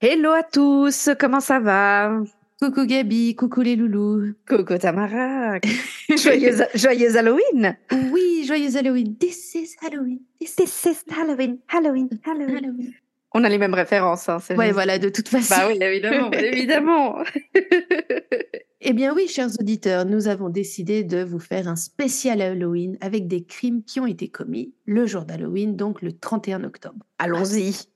Hello à tous, comment ça va? Coucou Gabi, coucou les loulous. Coucou Tamara. joyeux, Halloween. Oui, joyeux Halloween. This is Halloween. This, is Halloween. Halloween. Halloween. On a les mêmes références. Hein, ouais, voilà, de toute façon. Bah oui, évidemment, évidemment. eh bien oui, chers auditeurs, nous avons décidé de vous faire un spécial Halloween avec des crimes qui ont été commis le jour d'Halloween, donc le 31 octobre. Allons-y.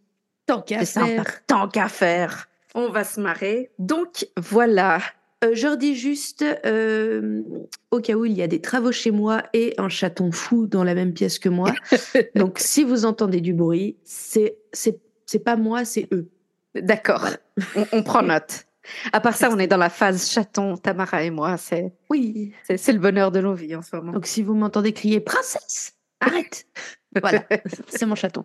Tant qu'à faire. Tant qu'à faire on va se marrer. Donc voilà. Euh, je redis juste, euh, au cas où il y a des travaux chez moi et un chaton fou dans la même pièce que moi. Donc si vous entendez du bruit, c'est c'est pas moi, c'est eux. D'accord. On, prend note. À part ça, on est dans la phase chaton, Tamara et moi. C'est oui, c'est le bonheur de nos vies en ce moment. Donc si vous m'entendez crier princesse, arrête. Voilà, c'est mon chaton.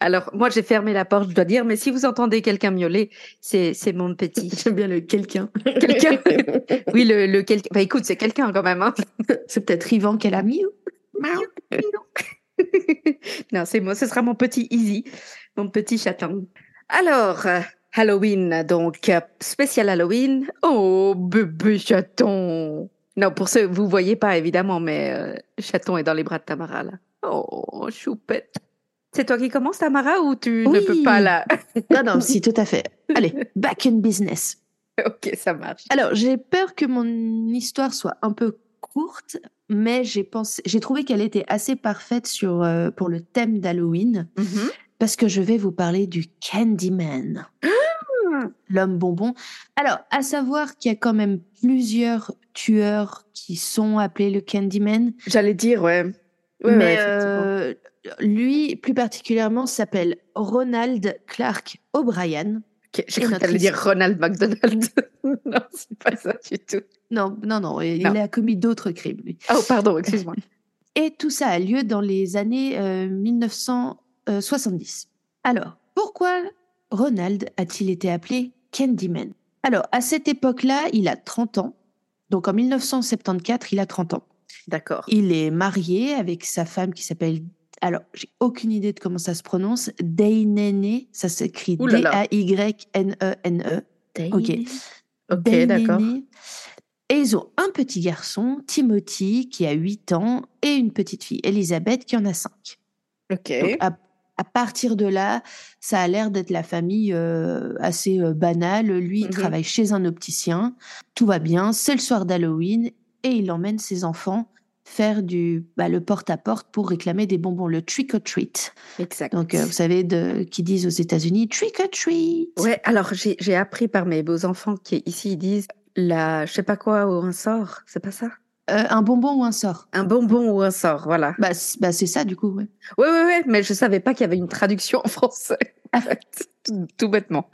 Alors, moi, j'ai fermé la porte, je dois dire, mais si vous entendez quelqu'un miauler, c'est, c'est mon petit. J'aime bien le quelqu'un. Quelqu'un? oui, le, le quelqu'un. Bah, écoute, c'est quelqu'un quand même. Hein. C'est peut-être Yvan qu'elle a mis. non, c'est moi, ce sera mon petit Easy, mon petit chaton. Alors, Halloween, donc, spécial Halloween. Oh, bébé chaton. Non, pour ceux, vous voyez pas évidemment, mais euh, le chaton est dans les bras de Tamara là. Oh, choupette. C'est toi qui commences, Tamara, ou tu ne peux pas là Non, non, si, tout à fait. Allez, back in business. Ok, ça marche. Alors, j'ai peur que mon histoire soit un peu courte, mais j'ai pensé, j'ai trouvé qu'elle était assez parfaite sur euh, pour le thème d'Halloween, mm-hmm. parce que je vais vous parler du Candyman. Ah! L'homme bonbon. Alors, à savoir qu'il y a quand même plusieurs tueurs qui sont appelés le Candyman. J'allais dire, ouais mais euh, lui, plus particulièrement, s'appelle Ronald Clark O'Brien. J'ai cru que dire Ronald McDonald. non, c'est pas ça du tout. Non, non, non, il a commis d'autres crimes, lui. Oh, pardon, excuse-moi. Et tout ça a lieu dans les années 1970. Euh, Alors, pourquoi Ronald a-t-il été appelé Candyman? Alors, à cette époque-là, il a 30 ans. Donc, en 1974, il a 30 ans. D'accord. Il est marié avec sa femme qui s'appelle. Alors, j'ai aucune idée de comment ça se prononce. Daynene, ça s'écrit D-A-Y-N-E-N-E. -E. Ok. Ok, d'accord. Et ils ont un petit garçon, Timothy, qui a 8 ans, et une petite fille, Elisabeth, qui en a 5. Ok. à, partir de là, ça a l'air d'être la famille euh, assez euh, banale. Lui, il mhm. travaille chez un opticien. Tout va bien. C'est le soir d'Halloween et il emmène ses enfants faire du bah, le porte-à-porte pour réclamer des bonbons, le trick or treat. Exact. Donc, euh, vous savez, de, qui disent aux États-Unis trick or treat. Ouais, alors j'ai appris par mes beaux enfants qui ici ils disent la, je sais pas quoi, ou un sort, c'est pas ça? Euh, un bonbon ou un sort Un bonbon ou un sort, voilà. Bah, bah c'est ça, du coup, ouais. Oui, oui, oui, mais je savais pas qu'il y avait une traduction en français. tout bêtement.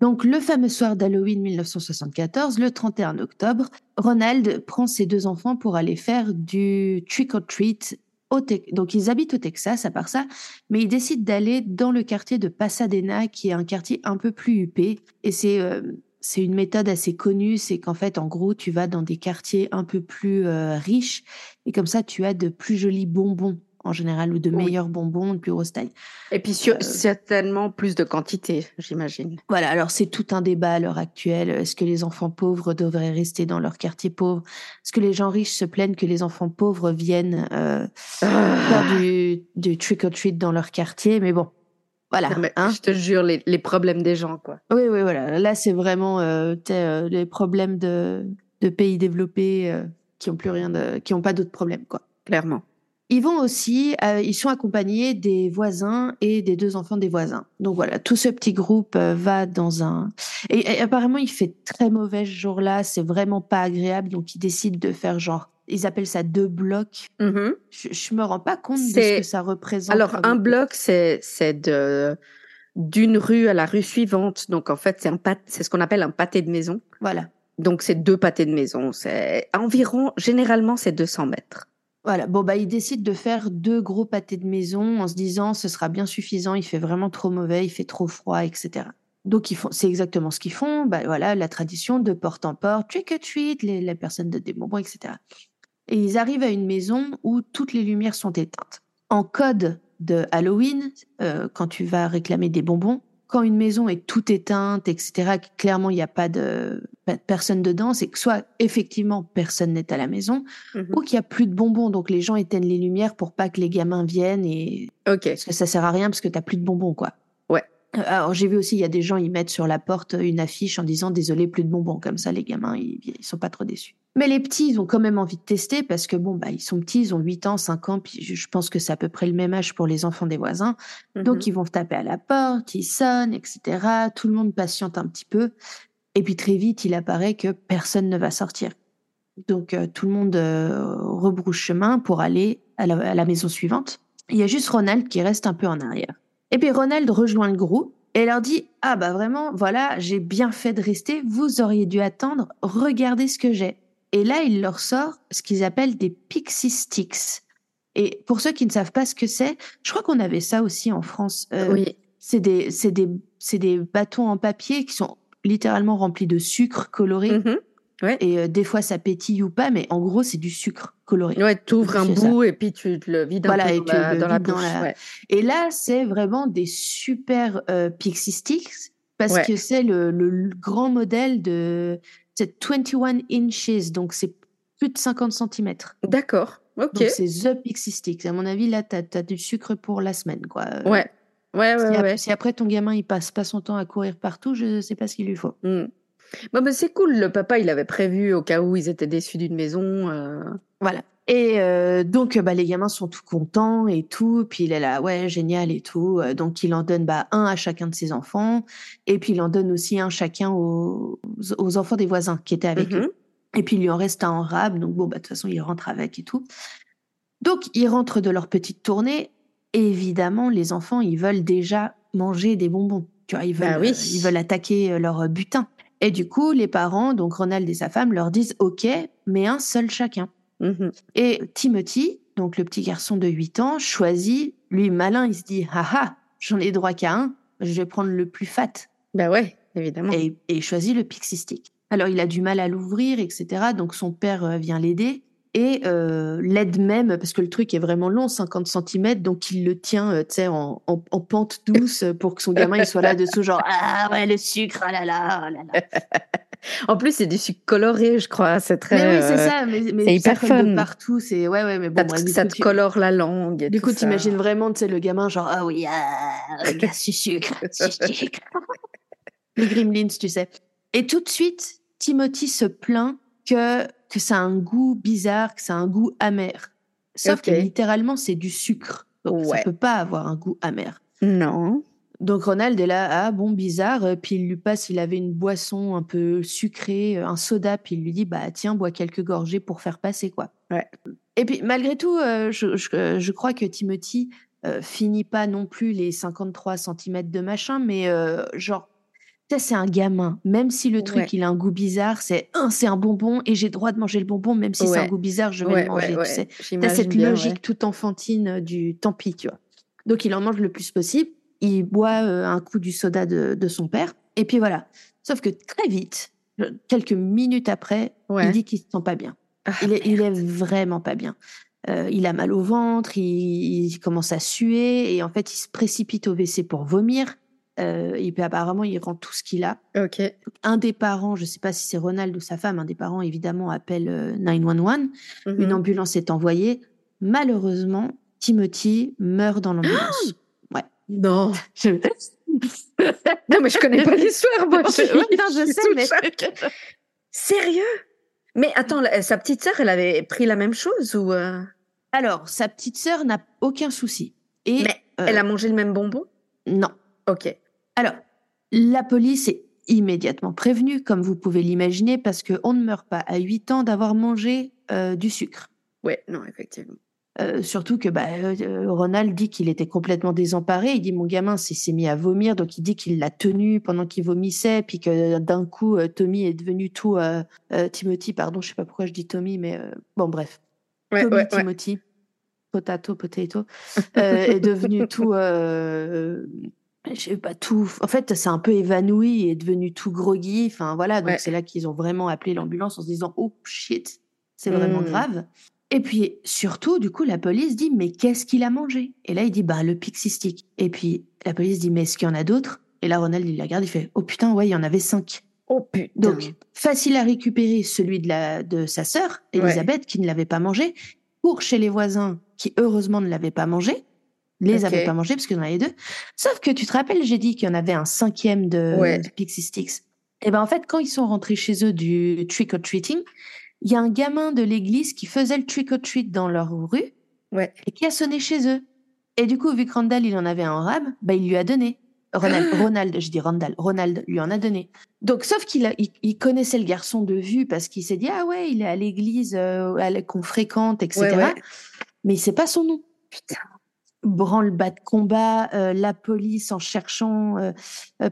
Donc, le fameux soir d'Halloween 1974, le 31 octobre, Ronald prend ses deux enfants pour aller faire du trick or treat. Au Donc, ils habitent au Texas, à part ça, mais ils décident d'aller dans le quartier de Pasadena, qui est un quartier un peu plus huppé. Et c'est euh, c'est une méthode assez connue, c'est qu'en fait, en gros, tu vas dans des quartiers un peu plus euh, riches, et comme ça, tu as de plus jolis bonbons en général, ou de meilleurs bonbons, de plus grosse taille. Et puis euh, certainement plus de quantité, j'imagine. Voilà, alors c'est tout un débat à l'heure actuelle. Est-ce que les enfants pauvres devraient rester dans leur quartier pauvre? Est-ce que les gens riches se plaignent que les enfants pauvres viennent euh, ah. faire du, du trick-or-treat dans leur quartier? Mais bon, voilà. Hein je te jure, les, les, problèmes des gens, quoi. Oui, oui, voilà. Là, c'est vraiment euh, euh les problèmes de, de pays développés euh, qui ont plus rien de, qui ont pas d'autres problèmes, quoi. Clairement. Ils vont aussi, euh, ils sont accompagnés des voisins et des deux enfants des voisins. Donc voilà, tout ce petit groupe euh, va dans un. Et, apparemment, il fait très mauvais ce jour-là. C'est vraiment pas agréable. Donc ils décident de faire genre. Ils appellent ça deux blocs. Mm-hmm. Je, je me rends pas compte de ce que ça représente. Alors un bloc, c'est c'est de d'une rue à la rue suivante. Donc en fait, c'est un pâté, c'est ce qu'on appelle un pâté de maison. Voilà. Donc c'est deux pâtés de maison. C'est environ, généralement, c'est 200 mètres. Voilà. Bon, bah, ils décident de faire deux gros pâtés de maison en se disant ce sera bien suffisant, il fait vraiment trop mauvais, il fait trop froid, etc. Donc, c'est exactement ce qu'ils font. Bah, voilà, la tradition de porte en porte, trick or treat, les, les personnes de des bonbons, etc. Et ils arrivent à une maison où toutes les lumières sont éteintes. En code de Halloween, euh, quand tu vas réclamer des bonbons, quand une maison est toute éteinte, etc., clairement il n'y a pas de, personne dedans, c'est que soit effectivement personne n'est à la maison, Mhm. ou qu'il y a plus de bonbons, donc les gens éteignent les lumières pour pas que les gamins viennent et Ok. parce que ça sert à rien parce que t'as plus de bonbons quoi. Ouais. Euh, Alors j'ai vu aussi il y a des gens ils mettent sur la porte une affiche en disant désolé plus de bonbons comme ça les gamins ils, ils sont pas trop déçus. Mais les petits ils ont quand même envie de tester parce que bon bah ils sont petits ils ont 8 ans 5 ans puis je, pense que c'est à peu près le même âge pour les enfants des voisins donc Mhm. ils vont taper à la porte ils sonnent etc tout le monde patiente un petit peu et puis très vite il apparaît que personne ne va sortir. Donc euh, tout le monde euh, rebrousse chemin pour aller à la, à la maison suivante. Il y a juste Ronald qui reste un peu en arrière. Et puis Ronald rejoint le groupe et leur dit Ah bah vraiment, voilà, j'ai bien fait de rester, vous auriez dû attendre, regardez ce que j'ai. Et là, il leur sort ce qu'ils appellent des pixie sticks. Et pour ceux qui ne savent pas ce que c'est, je crois qu'on avait ça aussi en France. Euh, Oui. C'est des, des, des bâtons en papier qui sont littéralement remplis de sucre coloré. Mhm. Et euh, des fois, ça pétille ou pas, mais en gros, c'est du sucre coloré. Ouais, t'ouvres un C'est ça. bout et puis tu te le vides Voilà, un et peu tu dans la, le dans la vides dans bouche. la- ouais. Et là, c'est vraiment des super euh, pixie sticks parce Ouais. que c'est le, le- le grand modèle de c'est 21 inches, donc c'est plus de 50 cm. D'accord. Ok. Donc c'est the pixie sticks. À mon avis, là, t'as as du sucre pour la semaine, quoi. Ouais. Ouais, Si, ouais, si après ton gamin il passe pas son temps à courir partout, je sais pas ce qu'il lui faut. Mm. Bon, bah, c'est cool. Le papa, il avait prévu au cas où ils étaient déçus d'une maison. euh, Voilà. Et euh, donc, bah, les gamins sont tout contents et tout. Puis il est là, ouais, génial et tout. Euh, Donc, il en donne bah, un à chacun de ses enfants. Et puis, il en donne aussi un chacun aux, aux enfants des voisins qui étaient avec mhm. eux. Et puis, il lui en reste un en rab. Donc, bon, bah, de toute façon, il rentre avec et tout. Donc, ils rentrent de leur petite tournée. Et évidemment, les enfants, ils veulent déjà manger des bonbons. Tu vois, ils veulent, Bah oui. euh, ils veulent attaquer leur butin. Et du coup, les parents, donc Ronald et sa femme, leur disent OK, mais un seul chacun. Mhm. Et Timothy, donc le petit garçon de 8 ans, choisit, lui malin, il se dit Ah ah, j'en ai droit qu'à un, je vais prendre le plus fat. Bah ouais, évidemment. Et, et il choisit le pixie stick. Alors il a du mal à l'ouvrir, etc. Donc son père euh, vient l'aider et euh, l'aide même, parce que le truc est vraiment long, 50 cm, donc il le tient euh, en, en, en pente douce pour que son gamin il soit là-dessous, genre Ah ouais, le sucre, ah là là, ah là là. En plus, c'est du sucre coloré, je crois. C'est très. Mais oui, c'est euh, ça, mais, mais c'est hyper de fun. partout, c'est ouais, ouais, mais bon, ça te, bref, du ça coup, te tu- colore la langue. et Du tout coup, t'imagines vraiment, tu sais, le gamin, genre, ah oui, ah, regarde sucre, sucre. Les gremlins, tu sais. Et tout de suite, Timothy se plaint que, que ça a un goût bizarre, que ça a un goût amer. Sauf que littéralement, c'est du sucre. Donc, ça Ouais. peut pas avoir un goût amer. Non. Donc, Ronald est là, ah bon, bizarre. euh, Puis il lui passe, il avait une boisson un peu sucrée, euh, un soda, puis il lui dit, bah tiens, bois quelques gorgées pour faire passer, quoi. Ouais. Et puis, malgré tout, euh, je, je, je crois que Timothy euh, finit pas non plus les 53 cm de machin, mais euh, genre, tu sais, c'est un gamin. Même si le truc, Ouais. il a un goût bizarre, c'est un, c'est un bonbon et j'ai droit de manger le bonbon, même si c'est un goût bizarre, je vais Ouais, le manger, tu sais. T'as cette bien, logique toute enfantine euh, du tant pis, tu vois. Donc, il en mange le plus possible. Il boit euh, un coup du soda de, de son père. Et puis voilà. Sauf que très vite, quelques minutes après, il dit qu'il se sent pas bien. Ah, Il est, il est vraiment pas bien. Euh, il a mal au ventre, il, il commence à suer et en fait, il se précipite au WC pour vomir. Euh, et puis apparemment, il rend tout ce qu'il a. Ok. Un des parents, je sais pas si c'est Ronald ou sa femme, un des parents évidemment appelle euh, 911. Une Mhm. ambulance est envoyée. Malheureusement, Timothy meurt dans l'ambulance. ouais. Non. Je- Non, mais je connais pas l'histoire, moi. Ouais, Je- non, je suis sais, mais- choc. Sérieux? Mais attends, la- sa petite sœur, elle avait pris la même chose ou euh, Alors, sa petite sœur n'a aucun souci. Et Mais euh, elle a mangé le même bonbon? Non. Ok. Alors, la police est immédiatement prévenue, comme vous pouvez l'imaginer, parce qu'on ne meurt pas à 8 ans d'avoir mangé euh, du sucre. Ouais, non, effectivement. Euh, surtout que bah, euh, Ronald dit qu'il était complètement désemparé. Il dit mon gamin s'est mis à vomir, donc il dit qu'il l'a tenu pendant qu'il vomissait, puis que d'un coup Tommy est devenu tout Timothy, pardon, je sais pas pourquoi je dis Tommy, mais bon bref, Tommy Timothy, potato potato, est devenu tout. Je sais pas tout. En fait, c'est un peu évanoui et devenu tout groggy. Enfin voilà, donc c'est là qu'ils ont vraiment appelé l'ambulance en se disant oh shit, c'est vraiment mmh. grave. Et puis surtout, du coup, la police dit mais qu'est-ce qu'il a mangé? Et là, il dit bah le pixie stick. Et puis la police dit mais est-ce qu'il y en a d'autres? Et là, Ronald il la regarde, il fait oh putain ouais, il y en avait cinq. Oh putain. Donc facile à récupérer celui de la de sa sœur Elisabeth qui ne l'avait pas mangé, pour chez les voisins qui heureusement ne l'avaient pas mangé. Les avaient pas mangé parce qu'il y en avait deux. Sauf que tu te rappelles, j'ai dit qu'il y en avait un cinquième de, de Pixie Sticks. Et ben en fait, quand ils sont rentrés chez eux du trick or treating, il y a un gamin de l'église qui faisait le trick or treat dans leur rue ouais. et qui a sonné chez eux. Et du coup, vu que Randall, il en avait un rab, bah, il lui a donné. Ronald, Ronald, je dis Randall, Ronald lui en a donné. Donc, sauf qu'il il, connaissait le garçon de vue parce qu'il s'est dit, ah ouais, il est à l'église euh, qu'on fréquente, etc. Mais il sait pas son nom. Putain. Branle-bas de combat, euh, la police en cherchant, euh,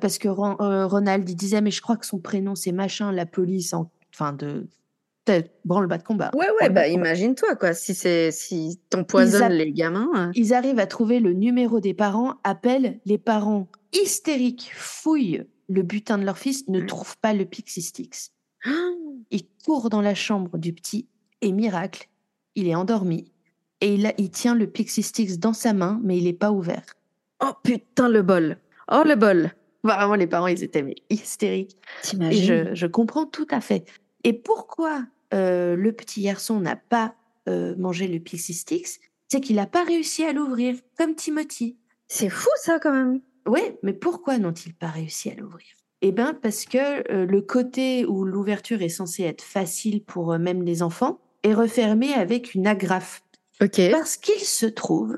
parce que Ronald, il disait, mais je crois que son prénom c'est machin, la police en, enfin, de, branle-bas de combat. Ouais, ouais, bah imagine-toi, quoi. Si c'est si t'empoisonnes les gamins. Hein. Ils arrivent à trouver le numéro des parents, appellent les parents hystériques, fouillent le butin de leur fils, ne trouvent pas le Pixie Sticks. Ils courent dans la chambre du petit et miracle, il est endormi et il, a, il tient le Pixie Sticks dans sa main, mais il n'est pas ouvert. Oh putain, le bol. Oh, le bol. Vraiment, les parents, ils étaient mais, hystériques. Et je, je comprends tout à fait. Et pourquoi euh, le petit garçon n'a pas euh, mangé le Pixie Sticks, c'est qu'il n'a pas réussi à l'ouvrir, comme Timothy. C'est fou ça quand même. Oui, mais pourquoi n'ont-ils pas réussi à l'ouvrir? Eh bien, parce que euh, le côté où l'ouverture est censée être facile pour même les enfants est refermé avec une agrafe. Parce qu'il se trouve,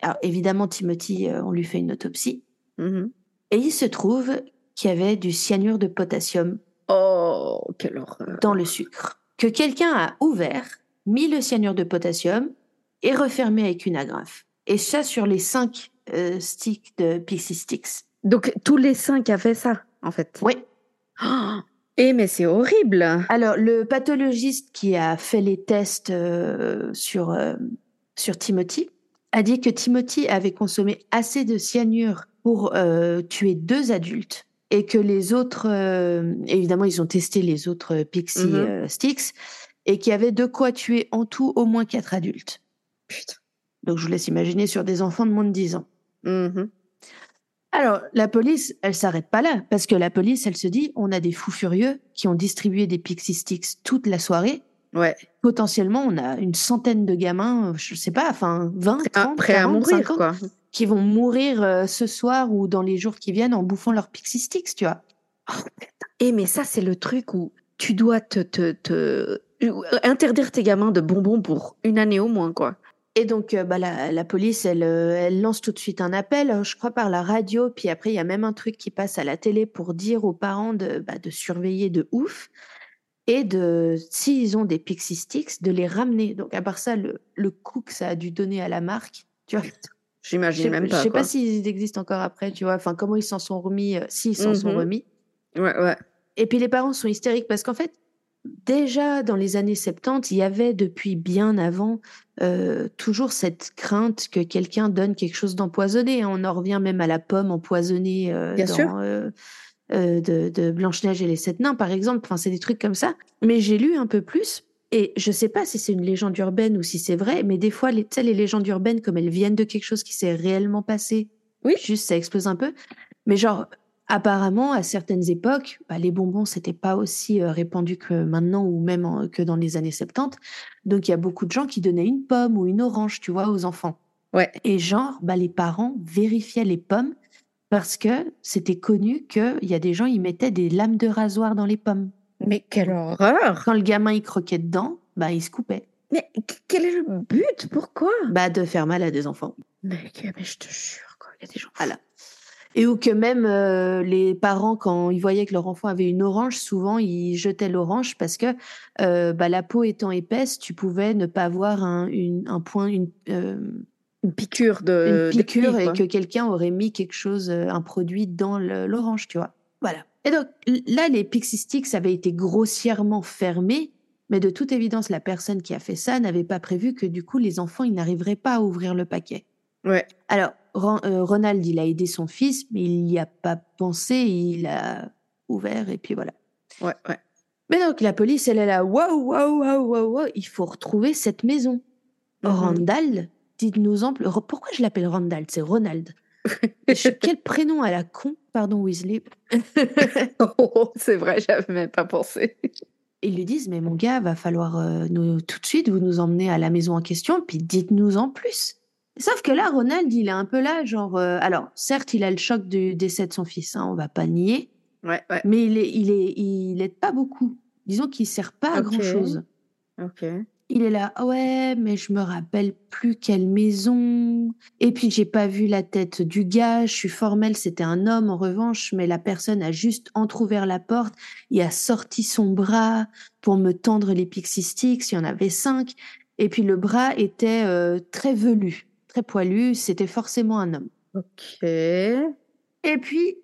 alors évidemment Timothy, on lui fait une autopsie, mmh et il se trouve qu'il y avait du cyanure de potassium. Oh, quelle horreur. Dans le sucre que quelqu'un a ouvert, mis le cyanure de potassium et refermé avec une agrafe. Et ça sur les cinq euh, sticks de Pixie Sticks. Donc tous les cinq avaient ça, en fait. Oui. et eh, mais c'est horrible. Alors le pathologiste qui a fait les tests euh, sur euh, sur Timothy a dit que Timothy avait consommé assez de cyanure pour tuer deux adultes et que les autres, euh, évidemment, ils ont testé les autres Pixie mmh euh, Sticks et qu'il y avait de quoi tuer en tout au moins quatre adultes. Putain. Donc je vous laisse imaginer sur des enfants de moins de 10 ans. Mmh Alors la police, elle s'arrête pas là parce que la police, elle se dit, on a des fous furieux qui ont distribué des Pixie Sticks toute la soirée. Ouais. Potentiellement, on a une centaine de gamins, je sais pas, enfin 20, 30, prêts à mourir, quoi qui vont mourir euh, ce soir ou dans les jours qui viennent en bouffant leur Pixie Sticks, tu vois. et mais ça, c'est le truc où tu dois te, te, te, interdire tes gamins de bonbons pour une année au moins, quoi. Et donc, euh, bah, la, la, police, elle, euh, elle lance tout de suite un appel, je crois par la radio, puis après, il y a même un truc qui passe à la télé pour dire aux parents de, bah, de surveiller de ouf et de, s'ils ont des Pixie Sticks, de les ramener. Donc, à part ça, le, le coup que ça a dû donner à la marque, tu vois, J'imagine même pas. Je sais pas s'ils existent encore après, tu vois. Enfin, comment ils s'en sont remis, euh, s'ils s'en sont mmh remis. Ouais, ouais. Et puis les parents sont hystériques parce qu'en fait, déjà dans les années 70, il y avait depuis bien avant euh, toujours cette crainte que quelqu'un donne quelque chose d'empoisonné. On en revient même à la pomme empoisonnée euh, bien dans, sûr. de, de Blanche-Neige et les Sept Nains, par exemple. Enfin, c'est des trucs comme ça. Mais j'ai lu un peu plus et je sais pas si c'est une légende urbaine ou si c'est vrai, mais des fois, les, les légendes urbaines, comme elles viennent de quelque chose qui s'est réellement passé, oui. juste ça explose un peu. Mais genre, apparemment, à certaines époques, bah, les bonbons, c'était pas aussi euh, répandu que maintenant ou même que dans les années 70. Donc, il y a beaucoup de gens qui donnaient une pomme ou une orange, tu vois, aux enfants. Ouais. Et genre, bah, les parents vérifiaient les pommes parce que c'était connu qu'il y a des gens, ils mettaient des lames de rasoir dans les pommes. Mais quelle horreur Quand le gamin il croquait dedans, bah il se coupait. Mais quel est le but? Pourquoi? Bah de faire mal à des enfants. Mais, mais je te jure, quoi. Il y a des gens. Voilà. Et ou que même euh, les parents, quand ils voyaient que leur enfant avait une orange, souvent ils jetaient l'orange parce que euh, bah, la peau étant épaisse, tu pouvais ne pas avoir un, une, un point, une, euh, Une piqûre de. une piqûre et que quelqu'un aurait mis quelque chose, un produit dans l'orange, tu vois. Voilà. Et donc là, les Pixie Sticks avaient été grossièrement fermés, mais de toute évidence, la personne qui a fait ça n'avait pas prévu que du coup, les enfants, ils n'arriveraient pas à ouvrir le paquet. Ouais. Alors, Ron- euh, Ronald, il a aidé son fils, mais il n'y a pas pensé, il a ouvert et puis voilà. Ouais, ouais. Mais donc, la police, elle est là, waouh, waouh, waouh, waouh, waouh, il faut retrouver cette maison. Mhm. Randall, dites-nous en plus. Pourquoi je l'appelle Randall? C'est Ronald. Quel prénom à la con, pardon Weasley. Oh, c'est vrai, j'avais même pas pensé. Ils lui disent, mais mon gars, va falloir euh, nous, tout de suite vous nous emmener à la maison en question, puis dites-nous en plus. Sauf que là, Ronald, il est un peu là, genre. euh, alors, certes, il a le choc du décès de son fils, hein, on va pas nier, Ouais, ouais. mais il est, il est, il aide pas beaucoup. Disons qu'il sert pas à grand chose. Ok. Il est là, ouais, mais je me rappelle plus quelle maison. Et puis j'ai pas vu la tête du gars. Je suis formelle, c'était un homme en revanche, mais la personne a juste entrouvert la porte et a sorti son bras pour me tendre les pixie sticks. Il y en avait cinq. Et puis le bras était euh, très velu, très poilu. C'était forcément un homme. Ok. Et puis,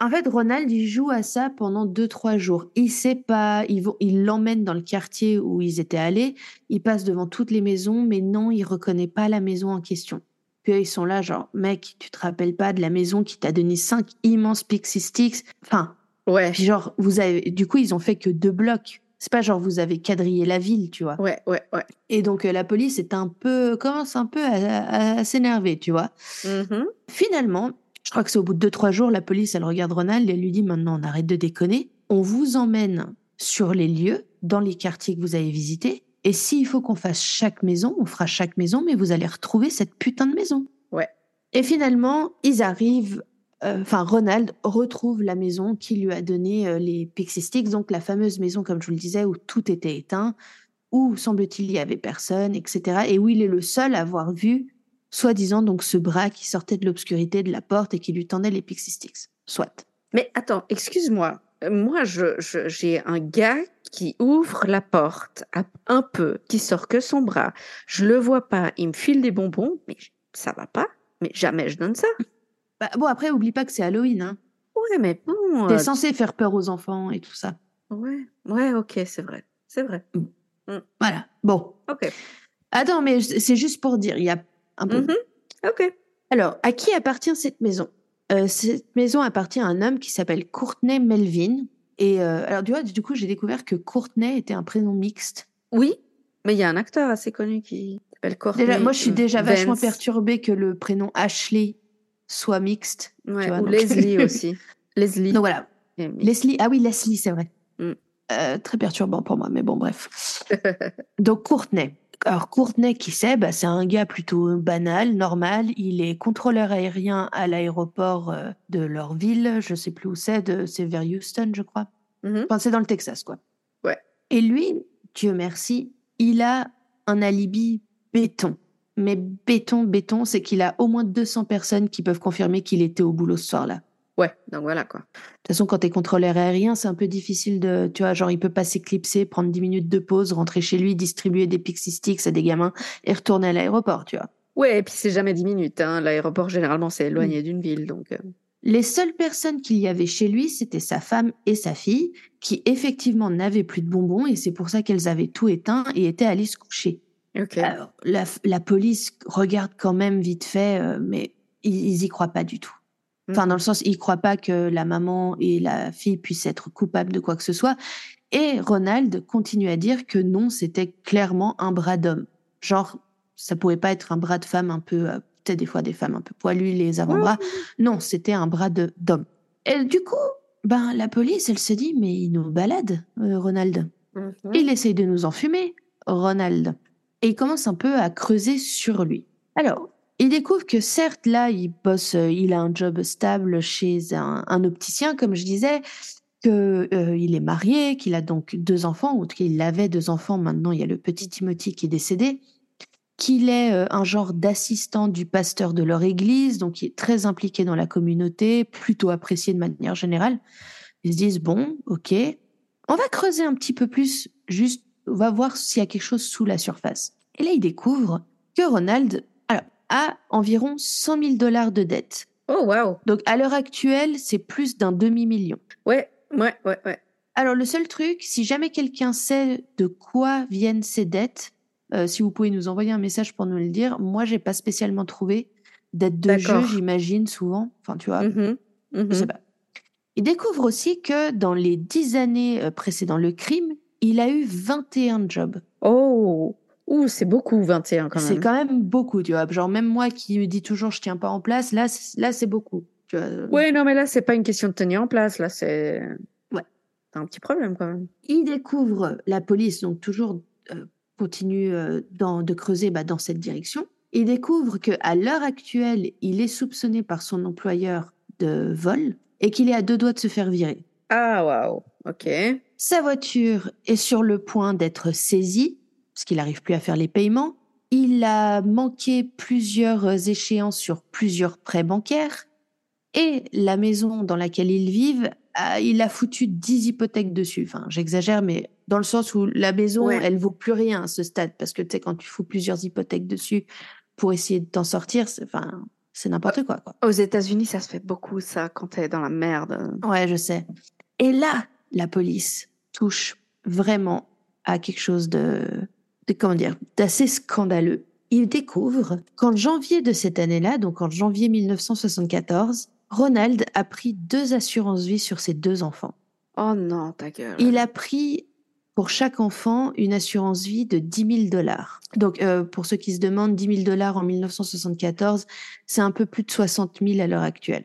en fait, Ronald, il joue à ça pendant deux, trois jours. Il sait pas, il l'emmène dans le quartier où ils étaient allés. Il passe devant toutes les maisons, mais non, il reconnaît pas la maison en question. Puis ils sont là, genre, mec, tu te rappelles pas de la maison qui t'a donné cinq immenses pixie sticks? Enfin, Ouais. puis genre, vous avez, du coup, ils ont fait que deux blocs. C'est pas genre, vous avez quadrillé la ville, tu vois. Ouais, ouais, ouais. Et donc, euh, la police est un peu, commence un peu à, à- à s'énerver, tu vois. Mhm. Finalement, je crois que c'est au bout de deux, trois jours, la police, elle regarde Ronald et elle lui dit maintenant, on arrête de déconner. On vous emmène sur les lieux, dans les quartiers que vous avez visités. Et s'il faut qu'on fasse chaque maison, on fera chaque maison, mais vous allez retrouver cette putain de maison. Ouais. Et finalement, ils arrivent, euh, enfin, Ronald retrouve la maison qui lui a donné euh, les Pixie Sticks, donc la fameuse maison, comme je vous le disais, où tout était éteint, où, semble-t-il, il y avait personne, etc. Et où il est le seul à avoir vu soi-disant donc ce bras qui sortait de l'obscurité de la porte et qui lui tendait les Pixie Sticks. Soit. Mais attends, excuse-moi. Euh, Moi, j'ai un gars qui ouvre la porte un peu, qui sort que son bras. Je le vois pas. Il me file des bonbons, mais ça va pas. Mais jamais je donne ça. Bah, bon, après, oublie pas que c'est Halloween. Hein. Ouais, mais bon. T'es euh, censé faire peur aux enfants et tout ça. Ouais, ouais, ok, c'est vrai. C'est vrai. Voilà. Bon. Ok. Attends, mais c'est juste pour dire, il y a un peu. Mhm. Ok. Alors, à qui appartient cette maison? Euh, Cette maison appartient à un homme qui s'appelle Courtney Melvin. Et euh, alors, tu vois, du coup, j'ai découvert que Courtney était un prénom mixte. Oui, mais il y a un acteur assez connu qui s'appelle Courtney Déjà, moi, je suis déjà vachement perturbée que le prénom Ashley soit mixte. Ouais, tu vois, ou donc- Leslie aussi. Leslie. Donc voilà. Leslie, ah oui, Leslie, c'est vrai. Mm. Euh, très perturbant pour moi, mais bon, bref. Donc, Courtney. Alors, Courtney, qui c'est bah, C'est un gars plutôt banal, normal. Il est contrôleur aérien à l'aéroport euh, de leur ville. Je sais plus où c'est. de- C'est vers Houston, je crois. Mhm. Enfin, c'est dans le Texas, quoi. Ouais. Et lui, Dieu merci, il a un alibi béton. Mais béton, béton, c'est qu'il a au moins 200 personnes qui peuvent confirmer qu'il était au boulot ce soir-là. Ouais, donc voilà quoi. De toute façon, quand t'es contrôleur aérien, c'est un peu difficile de, tu vois, genre, il peut pas s'éclipser, prendre 10 minutes de pause, rentrer chez lui, distribuer des pixie sticks à des gamins et retourner à l'aéroport, tu vois. Ouais, et puis c'est jamais 10 minutes. Hein. L'aéroport, généralement, c'est Mm. éloigné d'une ville. Donc, euh, Les seules personnes qu'il y avait chez lui, c'était sa femme et sa fille, qui effectivement n'avaient plus de bonbons et c'est pour ça qu'elles avaient tout éteint et étaient allées se coucher. Alors, la, la police regarde quand même vite fait, euh, mais ils, ils y croient pas du tout. Enfin, Mhm. dans le sens, ils croient pas que la maman et la fille puissent être coupables de quoi que ce soit. Et Ronald continue à dire que non, c'était clairement un bras d'homme. Genre, ça pouvait pas être un bras de femme un peu, euh, peut-être des fois des femmes un peu poilues, les avant-bras. Non, c'était un bras d'homme. Et du coup, ben, la police, elle se dit, mais il nous balade, euh, Ronald. Mhm. Il essaye de nous enfumer, Ronald. Et il commence un peu à creuser sur lui. Alors, il découvre que certes, là, il bosse, euh, il a un job stable chez un, opticien, comme je disais, que euh, est marié, qu'il a donc deux enfants, ou qu'il avait deux enfants. Maintenant, il y a le petit Timothy qui est décédé. qu'il est euh, un genre d'assistant du pasteur de leur église, donc il est très impliqué dans la communauté, plutôt apprécié de manière générale. Ils se disent, bon, ok, on va creuser un petit peu plus, juste, va voir s'il y a quelque chose sous la surface. Et là, ils découvrent que Ronald a environ 100 000 dollars de dettes. Oh, wow. Donc, à l'heure actuelle, c'est plus d'un demi-million. Ouais, ouais, ouais, ouais. Alors, le seul truc, si jamais quelqu'un sait de quoi viennent ces dettes, euh, si vous pouvez nous envoyer un message pour nous le dire. Moi, j'ai pas spécialement trouvé dettes de jeu, j'imagine, souvent. Enfin, tu vois, Mhm, je sais pas. Il découvre aussi que dans les dix années euh, précédant le crime, il a eu 21 jobs. Oh, Ouh, c'est beaucoup, 21 quand C'est même. quand même beaucoup, tu vois. Genre, même moi qui me dis toujours je tiens pas en place, là, c'est- là c'est beaucoup. Tu vois. Ouais, non, mais là, c'est pas une question de tenir en place. Là, c'est. Ouais. T'as un petit problème quand même. Il découvre la police, donc toujours euh, continue euh, dans, de creuser bah, dans cette direction. Il découvre que à l'heure actuelle, il est soupçonné par son employeur de vol et qu'il est à deux doigts de se faire virer. Ah, waouh. Ok. Sa voiture est sur le point d'être saisie parce qu'il n'arrive plus à faire les paiements. Il a manqué plusieurs échéances sur plusieurs prêts bancaires et la maison dans laquelle ils vivent, ah, il a foutu 10 hypothèques dessus. Enfin, j'exagère, mais dans le sens où la maison, Ouais. elle vaut plus rien à ce stade parce que tu sais, quand tu fous plusieurs hypothèques dessus pour essayer de t'en sortir, c'est, enfin, c'est n'importe quoi, quoi. Aux États-Unis, ça se fait beaucoup, ça, quand t'es dans la merde. Ouais, je sais. Et là, la police touche vraiment à quelque chose de, de comment dire, d'assez scandaleux. Il découvre qu'en janvier de cette année-là, donc en janvier 1974, Ronald a pris deux assurances vie sur ses deux enfants. Oh non, ta gueule. Il a pris pour chaque enfant une assurance vie de 10 000 dollars. Donc, euh, pour ceux qui se demandent, 10 000 dollars en 1974, c'est un peu plus de 60 000 à l'heure actuelle.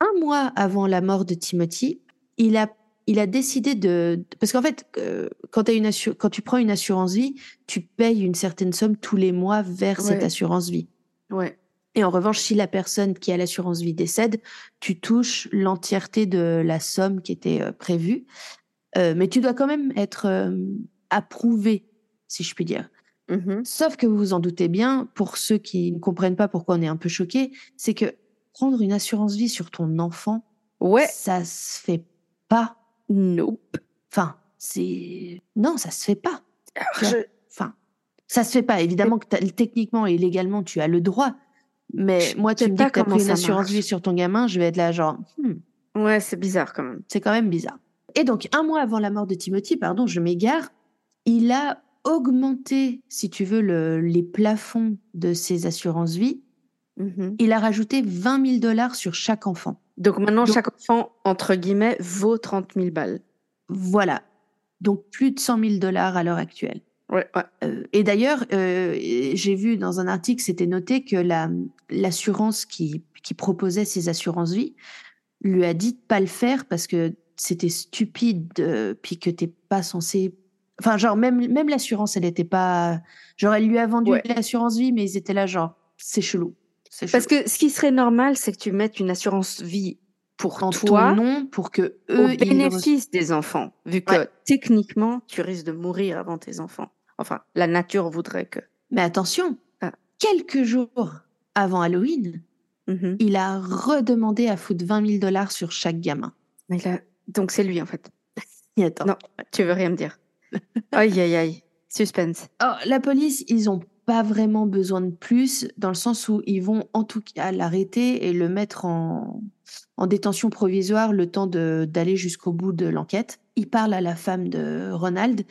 Un mois avant la mort de Timothy, il a, il a décidé de... Parce qu'en fait, euh, quand, une tu prends une assurance vie, tu payes une certaine somme tous les mois vers cette assurance vie. Ouais. Et en revanche, si la personne qui a l'assurance vie décède, tu touches l'entièreté de la somme qui était euh, prévue. Euh, mais tu dois quand même être euh, approuvé, si je puis dire. Mhm. Sauf que vous vous en doutez bien, pour ceux qui ne comprennent pas pourquoi on est un peu choqués, c'est que prendre une assurance vie sur ton enfant, Ouais. ça se fait pas. Nope. Enfin, c'est non, ça se fait pas. Je- Enfin, ça se fait pas. Évidemment que techniquement et légalement, tu as le droit. Mais Je moi, tu me dis que tu as pris une assurance vie sur ton gamin, je vais être là genre, Hmm, Ouais, c'est bizarre quand même. c'est quand même bizarre. Et donc, un mois avant la mort de Timothy, pardon, je m'égare, il a augmenté, si tu veux, le- les plafonds de ses assurances vie. Mhm. Il a rajouté 20 000 dollars sur chaque enfant. Donc maintenant, Donc- chaque enfant, entre guillemets, vaut 30 000 balles. Voilà. Donc, plus de 100 000 dollars à l'heure actuelle. Ouais, ouais. Euh, et d'ailleurs, euh, j'ai vu dans un article, c'était noté que la- l'assurance qui, qui proposait ces assurances vie lui a dit de pas le faire parce que c'était stupide, euh, puis que t'es pas censé. Enfin, genre même même l'assurance, elle était pas. Genre, elle lui a vendu Ouais. l'assurance vie, mais ils étaient là genre, c'est chelou. Parce que ce qui serait normal, c'est que tu mettes une assurance vie pour en toi, ton nom pour que au eux ils bénéfice des enfants, vu que Ouais. techniquement, tu risques de mourir avant tes enfants. Enfin, la nature voudrait que. Mais attention, Ah. quelques jours avant Halloween, Mhm. il a redemandé à foutre 20 000 dollars sur chaque gamin. Mais là, donc c'est lui en fait. Attends. Non, tu veux rien me dire. aïe, aïe, aïe. Suspense. Oh, la police, ils ont pas vraiment besoin de plus, dans le sens où ils vont en tout cas l'arrêter et le mettre en, en détention provisoire le temps d'aller jusqu'au bout de l'enquête. Il parle à la femme de Ronald,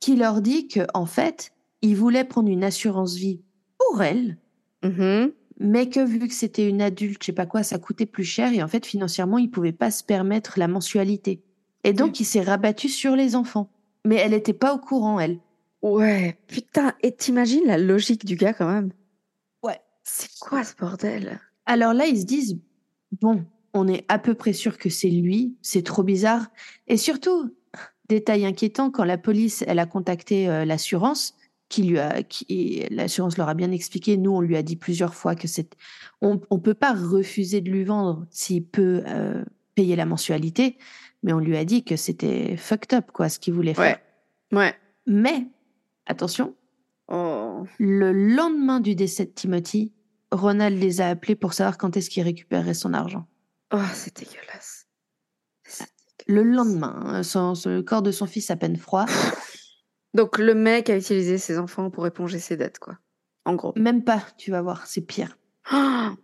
qui leur dit que en fait, il voulait prendre une assurance vie pour elle, Mhm. mais que vu que c'était une adulte, je sais pas quoi, ça coûtait plus cher et en fait financièrement, il pouvait pas se permettre la mensualité. Et donc, il s'est rabattu sur les enfants. Mais elle était pas au courant, elle. Ouais, putain, et t'imagines la logique du gars quand même? Ouais. C'est quoi ce bordel? Alors là, ils se disent, bon, on est à peu près sûr que c'est lui, c'est trop bizarre. Et surtout, détail inquiétant, quand la police, elle a contacté euh, l'assurance, qui lui a, qui, l'assurance leur a bien expliqué, nous, on lui a dit plusieurs fois que c'est, on, peut pas refuser de lui vendre s'il peut euh, payer la mensualité, mais on lui a dit que c'était fucked up, quoi, ce qu'il voulait faire. Ouais. Ouais. Mais, attention, Oh. Le lendemain du décès de Timothy, Ronald les a appelés pour savoir quand est-ce qu'il récupérerait son argent. Oh, c'est dégueulasse. C'est Le lendemain, son, son- le corps de son fils à peine froid. Donc le mec a utilisé ses enfants pour éponger ses dettes, quoi. En gros. Même pas, tu vas voir, c'est pire. Ah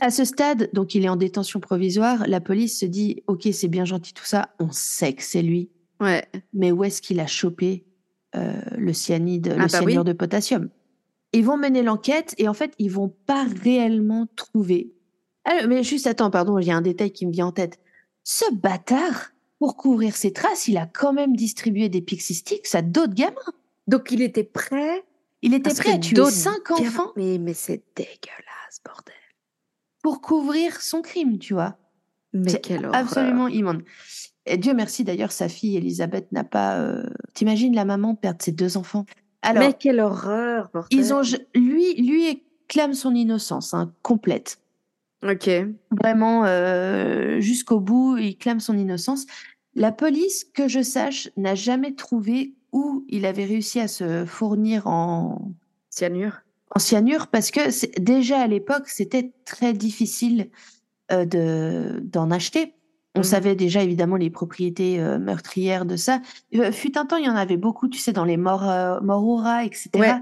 À ce stade, donc il est en détention provisoire, la police se dit Ok, c'est bien gentil tout ça, on sait que c'est lui, ouais. mais où est-ce qu'il a chopé euh, le cyanide, Ah le bah cyanure oui. de potassium Ils vont mener l'enquête et en fait, ils vont pas réellement trouver. Ah, mais juste attends, pardon, il y a un détail qui me vient en tête. Ce bâtard, pour couvrir ses traces, il a quand même distribué des pixie sticks à d'autres gamins. Donc il était prêt. Il était prêt à tuer cinq enfants Mais, mais c'est dégueulasse, bordel. pour couvrir son crime, tu vois. Mais C'est quelle horreur. Absolument immonde. Et Dieu merci d'ailleurs, sa fille Elisabeth n'a pas. euh, T'imagines la maman perdre ses deux enfants? Alors, mais quelle horreur, ils ont lui lui clame son innocence hein, complète. Ok. Vraiment euh, jusqu'au bout, il clame son innocence. La police, que je sache, n'a jamais trouvé où il avait réussi à se fournir en, Cyanure. en cyanure parce que déjà à l'époque, c'était très difficile euh, de d'en acheter. On Mhm. savait déjà évidemment les propriétés euh, meurtrières de ça. Euh, fut un temps, il y en avait beaucoup, tu sais, dans les morts, euh, morts etc. Ouais.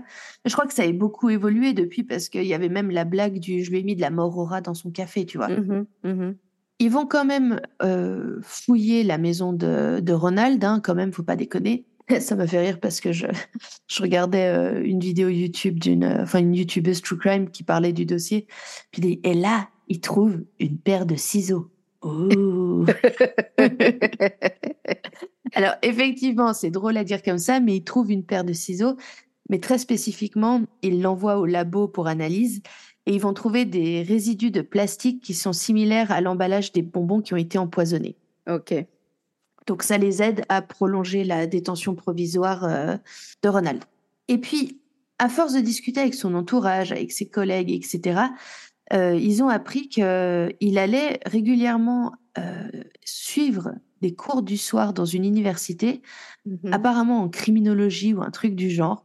Je crois que ça a beaucoup évolué depuis parce qu'il y avait même la blague du je lui ai mis de la mort au rat dans son café, tu vois. Mhm. Ils vont quand même euh, fouiller la maison de, de Ronald, hein, quand même, faut pas déconner. Ça m'a fait rire parce que je, je regardais euh, une vidéo YouTube d'une, enfin une YouTubeuse True Crime qui parlait du dossier. Puis et là, il trouve une paire de ciseaux. Oh. Alors effectivement, c'est drôle à dire comme ça, mais il trouve une paire de ciseaux. Mais très spécifiquement, il l'envoie au labo pour analyse et ils vont trouver des résidus de plastique qui sont similaires à l'emballage des bonbons qui ont été empoisonnés. ok. Donc ça les aide à prolonger la détention provisoire euh, de Ronald. Et puis, à force de discuter avec son entourage, avec ses collègues, etc., euh, ils ont appris qu'il allait régulièrement euh, suivre des cours du soir dans une université, Mhm. apparemment en criminologie ou un truc du genre,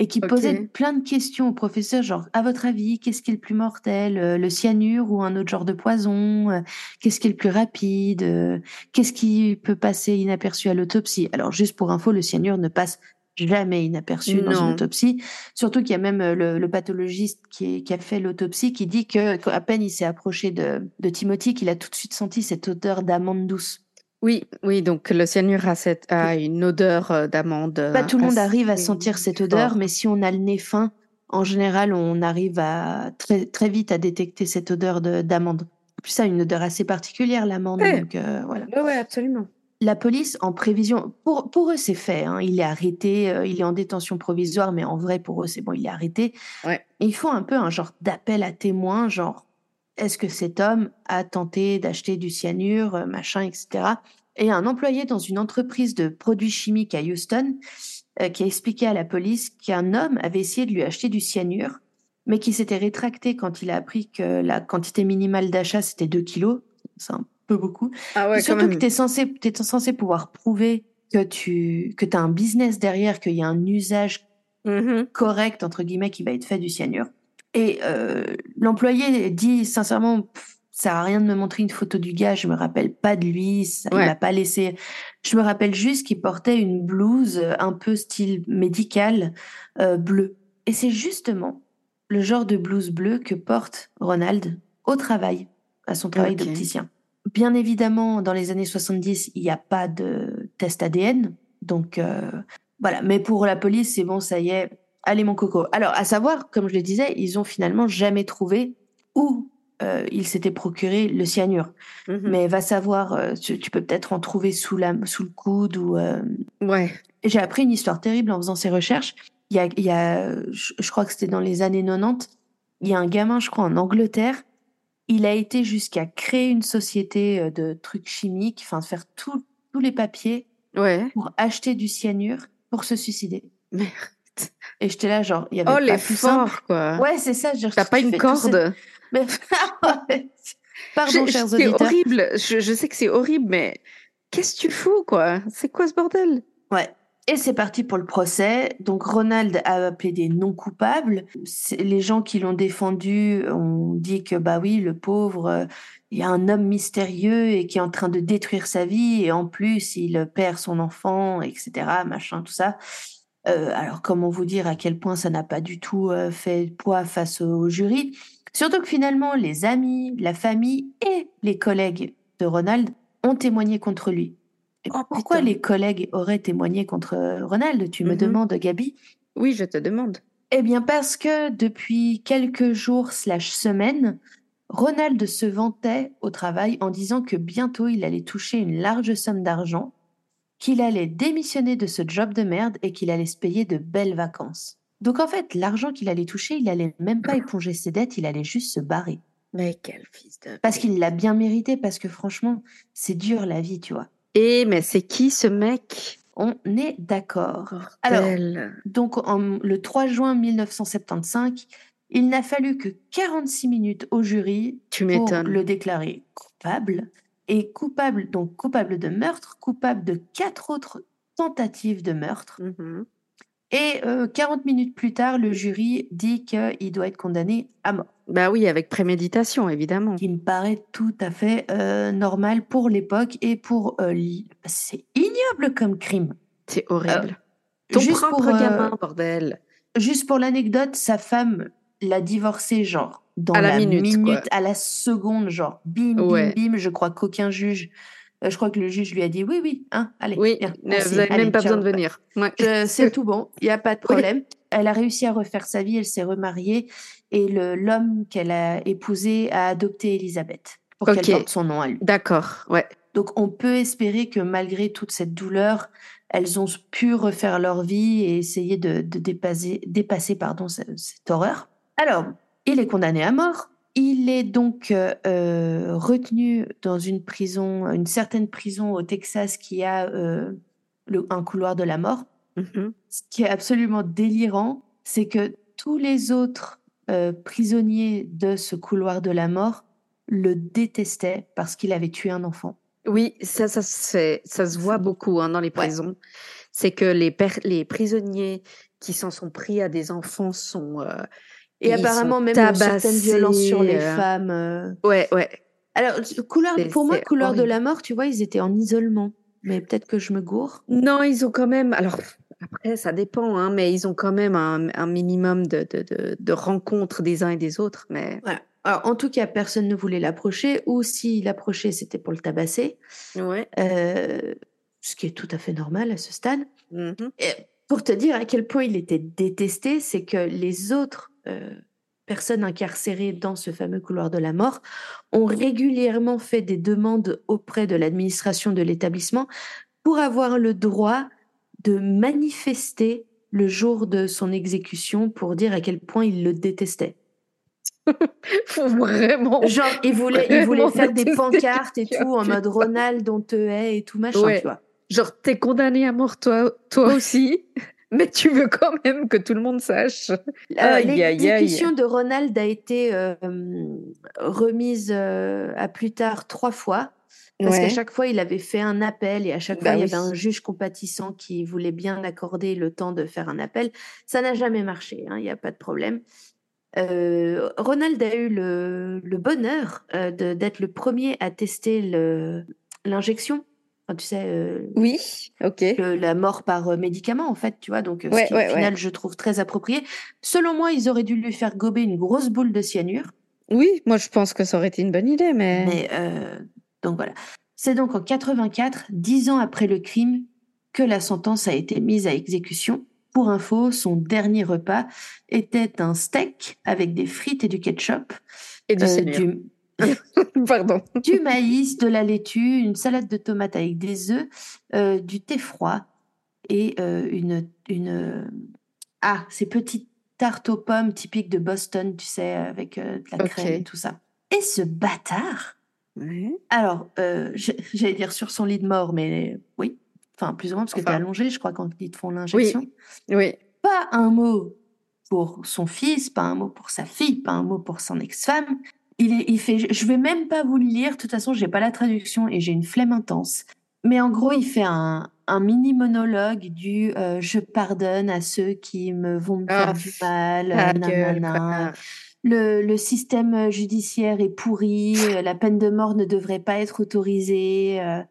et qui posait plein de questions au professeur, genre, à votre avis, qu'est-ce qui est le plus mortel, euh, le cyanure ou un autre genre de poison Euh, Qu'est-ce qui est le plus rapide Euh, Qu'est-ce qui peut passer inaperçu à l'autopsie? Alors, juste pour info, le cyanure ne passe jamais inaperçu dans une autopsie. Surtout qu'il y a même euh, le, le pathologiste qui, est- qui a fait l'autopsie qui dit que qu'à peine il s'est approché de, de Timothy qu'il a tout de suite senti cette odeur d'amande douce. Oui, oui, donc le cyanure a, cette, a une odeur euh, d'amande. Pas tout le monde arrive à sentir cette odeur, mais si on a le nez fin, en général, on arrive à très, très vite à détecter cette odeur de- d'amande. En plus, ça a une odeur assez particulière, l'amande. Ouais. Donc, euh, voilà. Ouais, ouais, absolument. La police, en prévision, pour, pour eux, c'est fait. hein. Il est arrêté, euh, il est en détention provisoire, mais en vrai, pour eux, c'est bon, il est arrêté. Ouais. Ils font un peu un genre d'appel à témoins, genre, est-ce que cet homme a tenté d'acheter du cyanure, euh, machin, etc. Et un employé dans une entreprise de produits chimiques à Houston euh, qui a expliqué à la police qu'un homme avait essayé de lui acheter du cyanure, mais qui s'était rétracté quand il a appris que la quantité minimale d'achat, c'était 2 kilos. C'est un peu beaucoup. Ah ouais, Surtout quand que tu es censé, t'es censé pouvoir prouver que tu que as un business derrière, qu'il y a un usage Mhm. correct, entre guillemets, qui va être fait du cyanure. Et euh, l'employé dit sincèrement, Pff, ça sert à rien de me montrer une photo du gars, je me rappelle pas de lui, ça, il Ouais. m'a pas laissé. Je me rappelle juste qu'il portait une blouse un peu style médical euh, bleu. Et c'est justement le genre de blouse bleue que porte Ronald au travail, à son travail Ok. d'opticien. Bien évidemment, dans les années 70, il n'y a pas de test ADN. Donc, euh, voilà. Mais pour la police, c'est bon, ça y est. Allez, mon coco. Alors, à savoir, comme je le disais, ils ont finalement jamais trouvé où euh, il s'était procuré le cyanure. Mhm. Mais va savoir, euh, tu, tu peux peut-être en trouver sous, la, sous le coude ou. euh, Ouais. j'ai appris une histoire terrible en faisant ces recherches. Il y a, il y a je, je crois que c'était dans les années 90, il y a un gamin, je crois, en Angleterre. Il a été jusqu'à créer une société euh, de trucs chimiques, enfin, de faire tous les papiers Ouais. pour acheter du cyanure pour se suicider. Merde. Et j'étais là, genre, il y avait Oh, simple. l'effort, quoi. Ouais, c'est ça. T'as pas une ces- corde. Mais- Pardon, Je- chers C'est auditeurs. horrible. Je, je sais que c'est horrible, mais qu'est-ce que tu fous, quoi? C'est quoi ce bordel? Ouais. Et c'est parti pour le procès. Donc Ronald a plaidé non coupable. Les gens qui l'ont défendu ont dit que bah oui, le pauvre, euh, il y a un homme mystérieux et qui est en train de détruire sa vie et en plus il perd son enfant, etc. Machin, tout ça. Euh, alors comment vous dire à quel point ça n'a pas du tout euh, fait poids face au jury? Surtout que finalement les amis, la famille et les collègues de Ronald ont témoigné contre lui. Oh, pourquoi les collègues auraient témoigné contre euh, Ronald? Tu me mhm. demandes, Gabi? Oui, je te demande. Eh bien, parce que depuis quelques jours slash semaines, Ronald se vantait au travail en disant que bientôt il allait toucher une large somme d'argent, qu'il allait démissionner de ce job de merde et qu'il allait se payer de belles vacances. Donc en fait, l'argent qu'il allait toucher, il allait même pas éponger ses dettes, il allait juste se barrer. Mais quel fils de... Parce qu'il l'a bien mérité, parce que franchement, c'est dur la vie, tu vois. Et mais c'est qui ce mec? On est d'accord. Alors, donc le 3 juin 1975, il n'a fallu que 46 minutes au jury tu pour le déclarer coupable. Et coupable, donc coupable de meurtre, coupable de quatre autres tentatives de meurtre. Mmh et 40 minutes plus tard, le jury dit qu'il doit être condamné à mort. Bah oui, avec préméditation, évidemment. Qui me paraît tout à fait normal pour l'époque et pour... c'est ignoble comme crime. C'est horrible. Ton juste propre pour, gamin, bordel. Juste pour l'anecdote, sa femme l'a divorcé, genre, dans à la, minute, à la seconde, genre, bim, bim, bim, je crois qu'aucun juge euh, je crois que le juge lui a dit oui, oui, hein, allez. Oui, vous n'avez même pas besoin de venir. C'est tout bon, il n'y a pas de problème. Elle a réussi à refaire sa vie, elle s'est remariée et l'homme qu'elle a épousé a adopté Elisabeth pour qu'elle porte son nom à lui. D'accord, ouais. Donc on peut espérer que malgré toute cette douleur, elles ont pu refaire leur vie et essayer de, dépasser, dépasser pardon, cette horreur. Alors, il est condamné à mort. Il est donc euh, euh, retenu dans une prison, une certaine prison au Texas qui a euh, un couloir de la mort. Mmh Ce qui est absolument délirant, c'est que tous les autres prisonniers de ce couloir de la mort le détestaient parce qu'il avait tué un enfant. Oui, ça, ça, se, ça se voit beaucoup hein, dans les prisons. C'est que les, les prisonniers qui s'en sont pris à des enfants sont et, apparemment, même certaines violences sur les euh, femmes. Euh. Ouais, ouais. Alors, couleur, pour moi, couleur de la mort, tu vois, ils étaient en isolement. Mais peut-être que je me gourre. Non, ils ont quand même. Alors, après, ça dépend, hein, mais ils ont quand même un, minimum de, de, de, rencontres des uns et des autres. Mais... Alors, en tout cas, personne ne voulait l'approcher, ou s'il l'approchait, c'était pour le tabasser. Ouais. Euh, ce qui est tout à fait normal à ce stade. Mmh et pour te dire à quel point il était détesté, c'est que les autres personnes incarcérées dans ce fameux couloir de la mort ont régulièrement fait des demandes auprès de l'administration de l'établissement pour avoir le droit de manifester le jour de son exécution pour dire à quel point ils le détestaient. vraiment. Genre, ils voulaient, ils voulaient faire des pancartes et tout en mode Ronald, on te hait et tout machin, tu vois. Genre, t'es condamné à mort, toi, toi aussi mais tu veux quand même que tout le monde sache. Euh, L'exécution de Ronald a été euh, remise euh, à plus tard trois fois. Parce qu'à chaque fois, il avait fait un appel et à chaque bah fois, il y avait un juge compatissant qui voulait bien accorder le temps de faire un appel. Ça n'a jamais marché, hein, il n'y a pas de problème. Ronald a eu le, le bonheur d'être le premier à tester l'injection tu sais. Euh, oui, ok. la mort par euh, médicament, en fait, tu vois. Donc, euh, ce qui, au final, je trouve très approprié. Selon moi, ils auraient dû lui faire gober une grosse boule de cyanure. Oui, moi, je pense que ça aurait été une bonne idée, mais. Mais, donc voilà. C'est donc en 84, dix ans après le crime, que la sentence a été mise à exécution. Pour info, son dernier repas était un steak avec des frites et du ketchup. Et du, Pardon. Du maïs, de la laitue, une salade de tomates avec des œufs, euh, du thé froid et euh, une, une. Ah, ces petites tartes aux pommes typiques de Boston, tu sais, avec euh, de la crème et tout ça. Et ce bâtard. Alors, j'allais dire sur son lit de mort, mais oui. Enfin, plus ou moins, parce que tu es allongé, je crois, quand ils te font l'injection. Oui. oui. Pas un mot pour son fils, pas un mot pour sa fille, pas un mot pour son ex-femme, il, il fait, je vais même pas vous le lire. De toute façon, j'ai pas la traduction et j'ai une flemme intense. Mais en gros, il fait un, un mini monologue du euh, je pardonne à ceux qui me vont me faire Ah, du mal, nanana. Le, le système judiciaire est pourri, euh, la peine de mort ne devrait pas être autorisée. euh,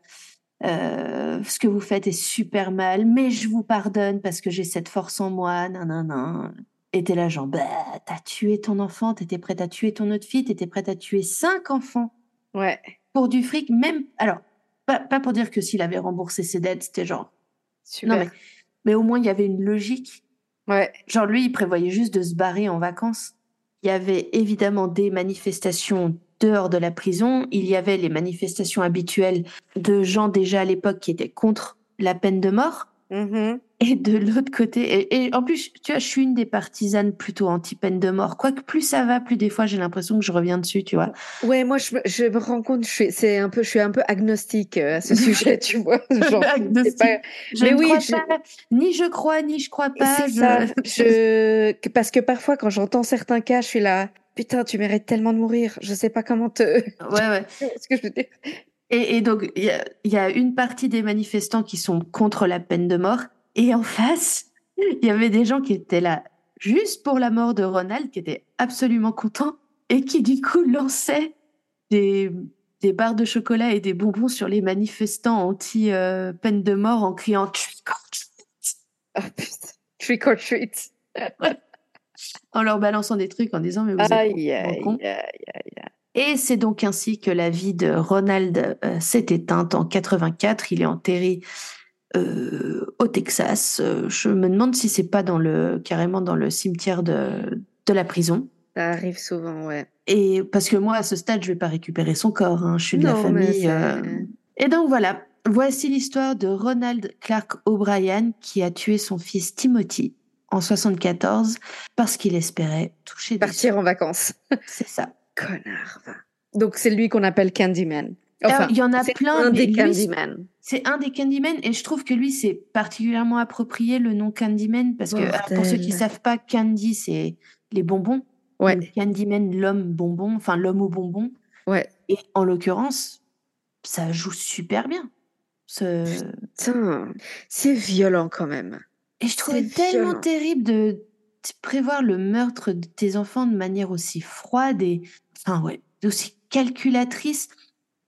euh, ce que vous faites est super mal, mais je vous pardonne parce que j'ai cette force en moi. Nanana. Et t'es là, genre, bah, t'as tué ton enfant, t'étais prête à tuer ton autre fille, t'étais prête à tuer cinq enfants Ouais. pour du fric, même. Alors, pas, pas pour dire que s'il avait remboursé ses dettes, c'était genre. Super. Non, mais, mais au moins, il y avait une logique. Ouais. Genre, lui, il prévoyait juste de se barrer en vacances. Il y avait évidemment des manifestations dehors de la prison. Il y avait les manifestations habituelles de gens déjà à l'époque qui étaient contre la peine de mort. Mhm. Et de l'autre côté, et, et en plus, tu vois, je suis une des partisanes plutôt anti-peine de mort. Quoique plus ça va, plus des fois j'ai l'impression que je reviens dessus, tu vois. Ouais, moi je me, je me rends compte, je suis, c'est un peu, je suis un peu agnostique euh, à ce sujet, tu vois. Genre, Agnostique. pas- Je Mais ne oui, crois je- pas, ni je crois, ni je crois pas. c'est je- ça. Je, parce que parfois quand j'entends certains cas, je suis là, putain, tu mérites tellement de mourir. Je sais pas comment te, Ouais, ouais. ce que je veux dire? Et, et donc, il y a, il y a une partie des manifestants qui sont contre la peine de mort. Et en face, il y avait des gens qui étaient là juste pour la mort de Ronald, qui étaient absolument contents et qui, du coup, lançaient des, des barres de chocolat et des bonbons sur les manifestants anti-peine de mort en criant Trick or treat Ah trick or treat. en leur balançant des trucs en disant Mais vous êtes Aïe, aïe. Et c'est donc ainsi que la vie de Ronald euh, s'est éteinte en 84. Il est enterré euh, au Texas. Je me demande si c'est pas dans le carrément dans le cimetière de, de la prison. Ça arrive souvent, ouais. Et parce que moi, à ce stade, je vais pas récupérer son corps. hein. Je suis de la Non, famille. euh. Et donc voilà. Voici l'histoire de Ronald Clark O'Brien qui a tué son fils Timothy en 74 parce qu'il espérait toucher des Partir en vacances. C'est ça. Connard. va. Donc c'est lui qu'on appelle Candyman. Enfin, Alors, il y en a c'est plein, un des Candyman. C'est un des Candyman et je trouve que lui c'est particulièrement approprié le nom Candyman parce que alors, pour ceux qui savent pas Candy c'est les bonbons. Ouais. Donc, Candyman l'homme bonbon, enfin l'homme au bonbon. Ouais. Et en l'occurrence ça joue super bien. Ce... Putain, c'est violent quand même. Et je trouve C'est tellement violent. terrible de de prévoir le meurtre de tes enfants de manière aussi froide et enfin ouais aussi calculatrice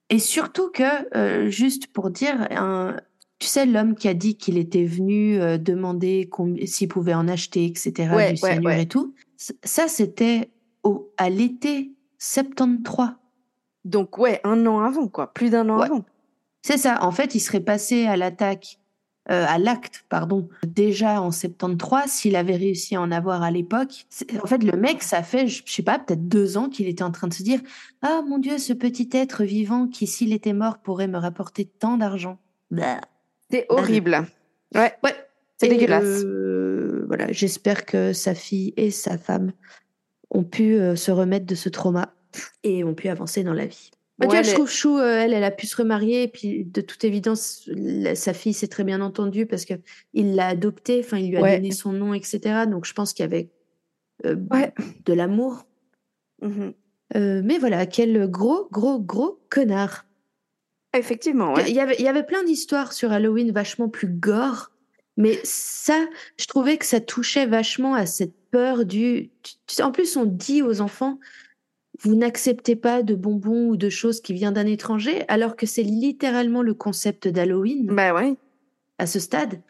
et surtout que euh, juste pour dire un, tu sais l'homme qui a dit qu'il était venu euh, demander s'il pouvait en acheter etc Ouais, du ouais, cyanure ouais. et tout ça c'était au à l'été 73 Donc ouais, un an avant quoi, plus d'un an avant. c'est ça en fait il serait passé à l'attaque euh, à l'acte, pardon, déjà en 73, s'il avait réussi à en avoir à l'époque. En fait, le mec, ça fait, je je sais pas, peut-être deux ans qu'il était en train de se dire Ah mon Dieu, ce petit être vivant qui, s'il était mort, pourrait me rapporter tant d'argent. Bah. C'est horrible. Ouais, Ouais, c'est dégueulasse. euh, voilà, j'espère que sa fille et sa femme ont pu euh, se remettre de ce trauma et ont pu avancer dans la vie. Bah, tu Ouais, vois, je trouve chou, euh, elle, elle a pu se remarier et puis de toute évidence, la- sa fille s'est très bien entendue parce que il l'a adoptée, enfin il lui a Ouais. donné son nom, etc. Donc je pense qu'il y avait euh, Ouais. de l'amour. Mhm. Euh, mais voilà, quel gros, gros, gros connard. Effectivement. Il, y avait, il y avait plein d'histoires sur Halloween vachement plus gore, mais ça, je trouvais que ça touchait vachement à cette peur du. tu- tu en plus, on dit aux enfants, vous n'acceptez pas de bonbons ou de choses qui viennent d'un étranger, alors que c'est littéralement le concept d'Halloween Bah ouais. à ce stade.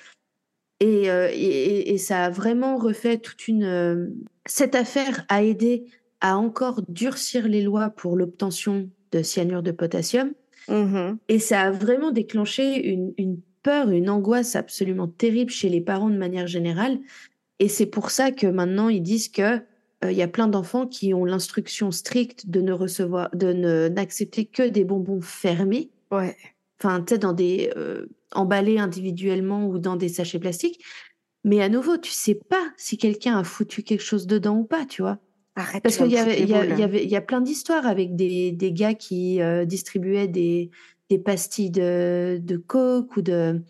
Et, euh, et- et- ça a vraiment refait toute une. euh, Cette affaire a aidé à encore durcir les lois pour l'obtention de cyanure de potassium. Mhm. Et ça a vraiment déclenché une, une peur, une angoisse absolument terrible chez les parents de manière générale. Et c'est pour ça que maintenant ils disent que il y a plein d'enfants qui ont l'instruction stricte de ne recevoir, de ne n'accepter que des bonbons fermés, Ouais. enfin tu sais dans des euh, emballés individuellement ou dans des sachets plastiques. Mais à nouveau, tu sais pas si quelqu'un a foutu quelque chose dedans ou pas, tu vois. Arrête. Parce qu'il y avait, y, a- y avait, y a plein d'histoires avec des, des gars qui euh, distribuaient des, des pastilles de, de coke ou de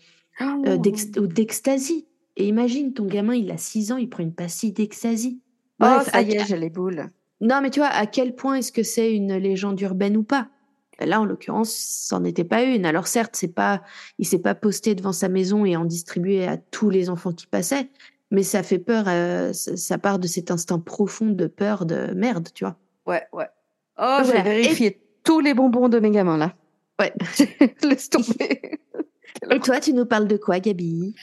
Oh. euh, ou d'ecstasy. Et imagine, ton gamin, il a 6 ans, il prend une pastille d'ecstasy. Oh, ça y est, j'ai les boules. non, mais tu vois, à quel point est-ce que c'est une légende urbaine ou pas? Là, en l'occurrence, c'en était pas une. Alors certes, c'est pas, il s'est pas posté devant sa maison et en distribué à tous les enfants qui passaient, mais ça fait peur. euh, ça part de cet instinct profond de peur de merde, tu vois. Ouais, ouais. Oh, j'ai Voilà. vérifié tous les bonbons de mes gamins, là. Ouais. Laisse tomber. Et toi, tu nous parles de quoi, Gabi?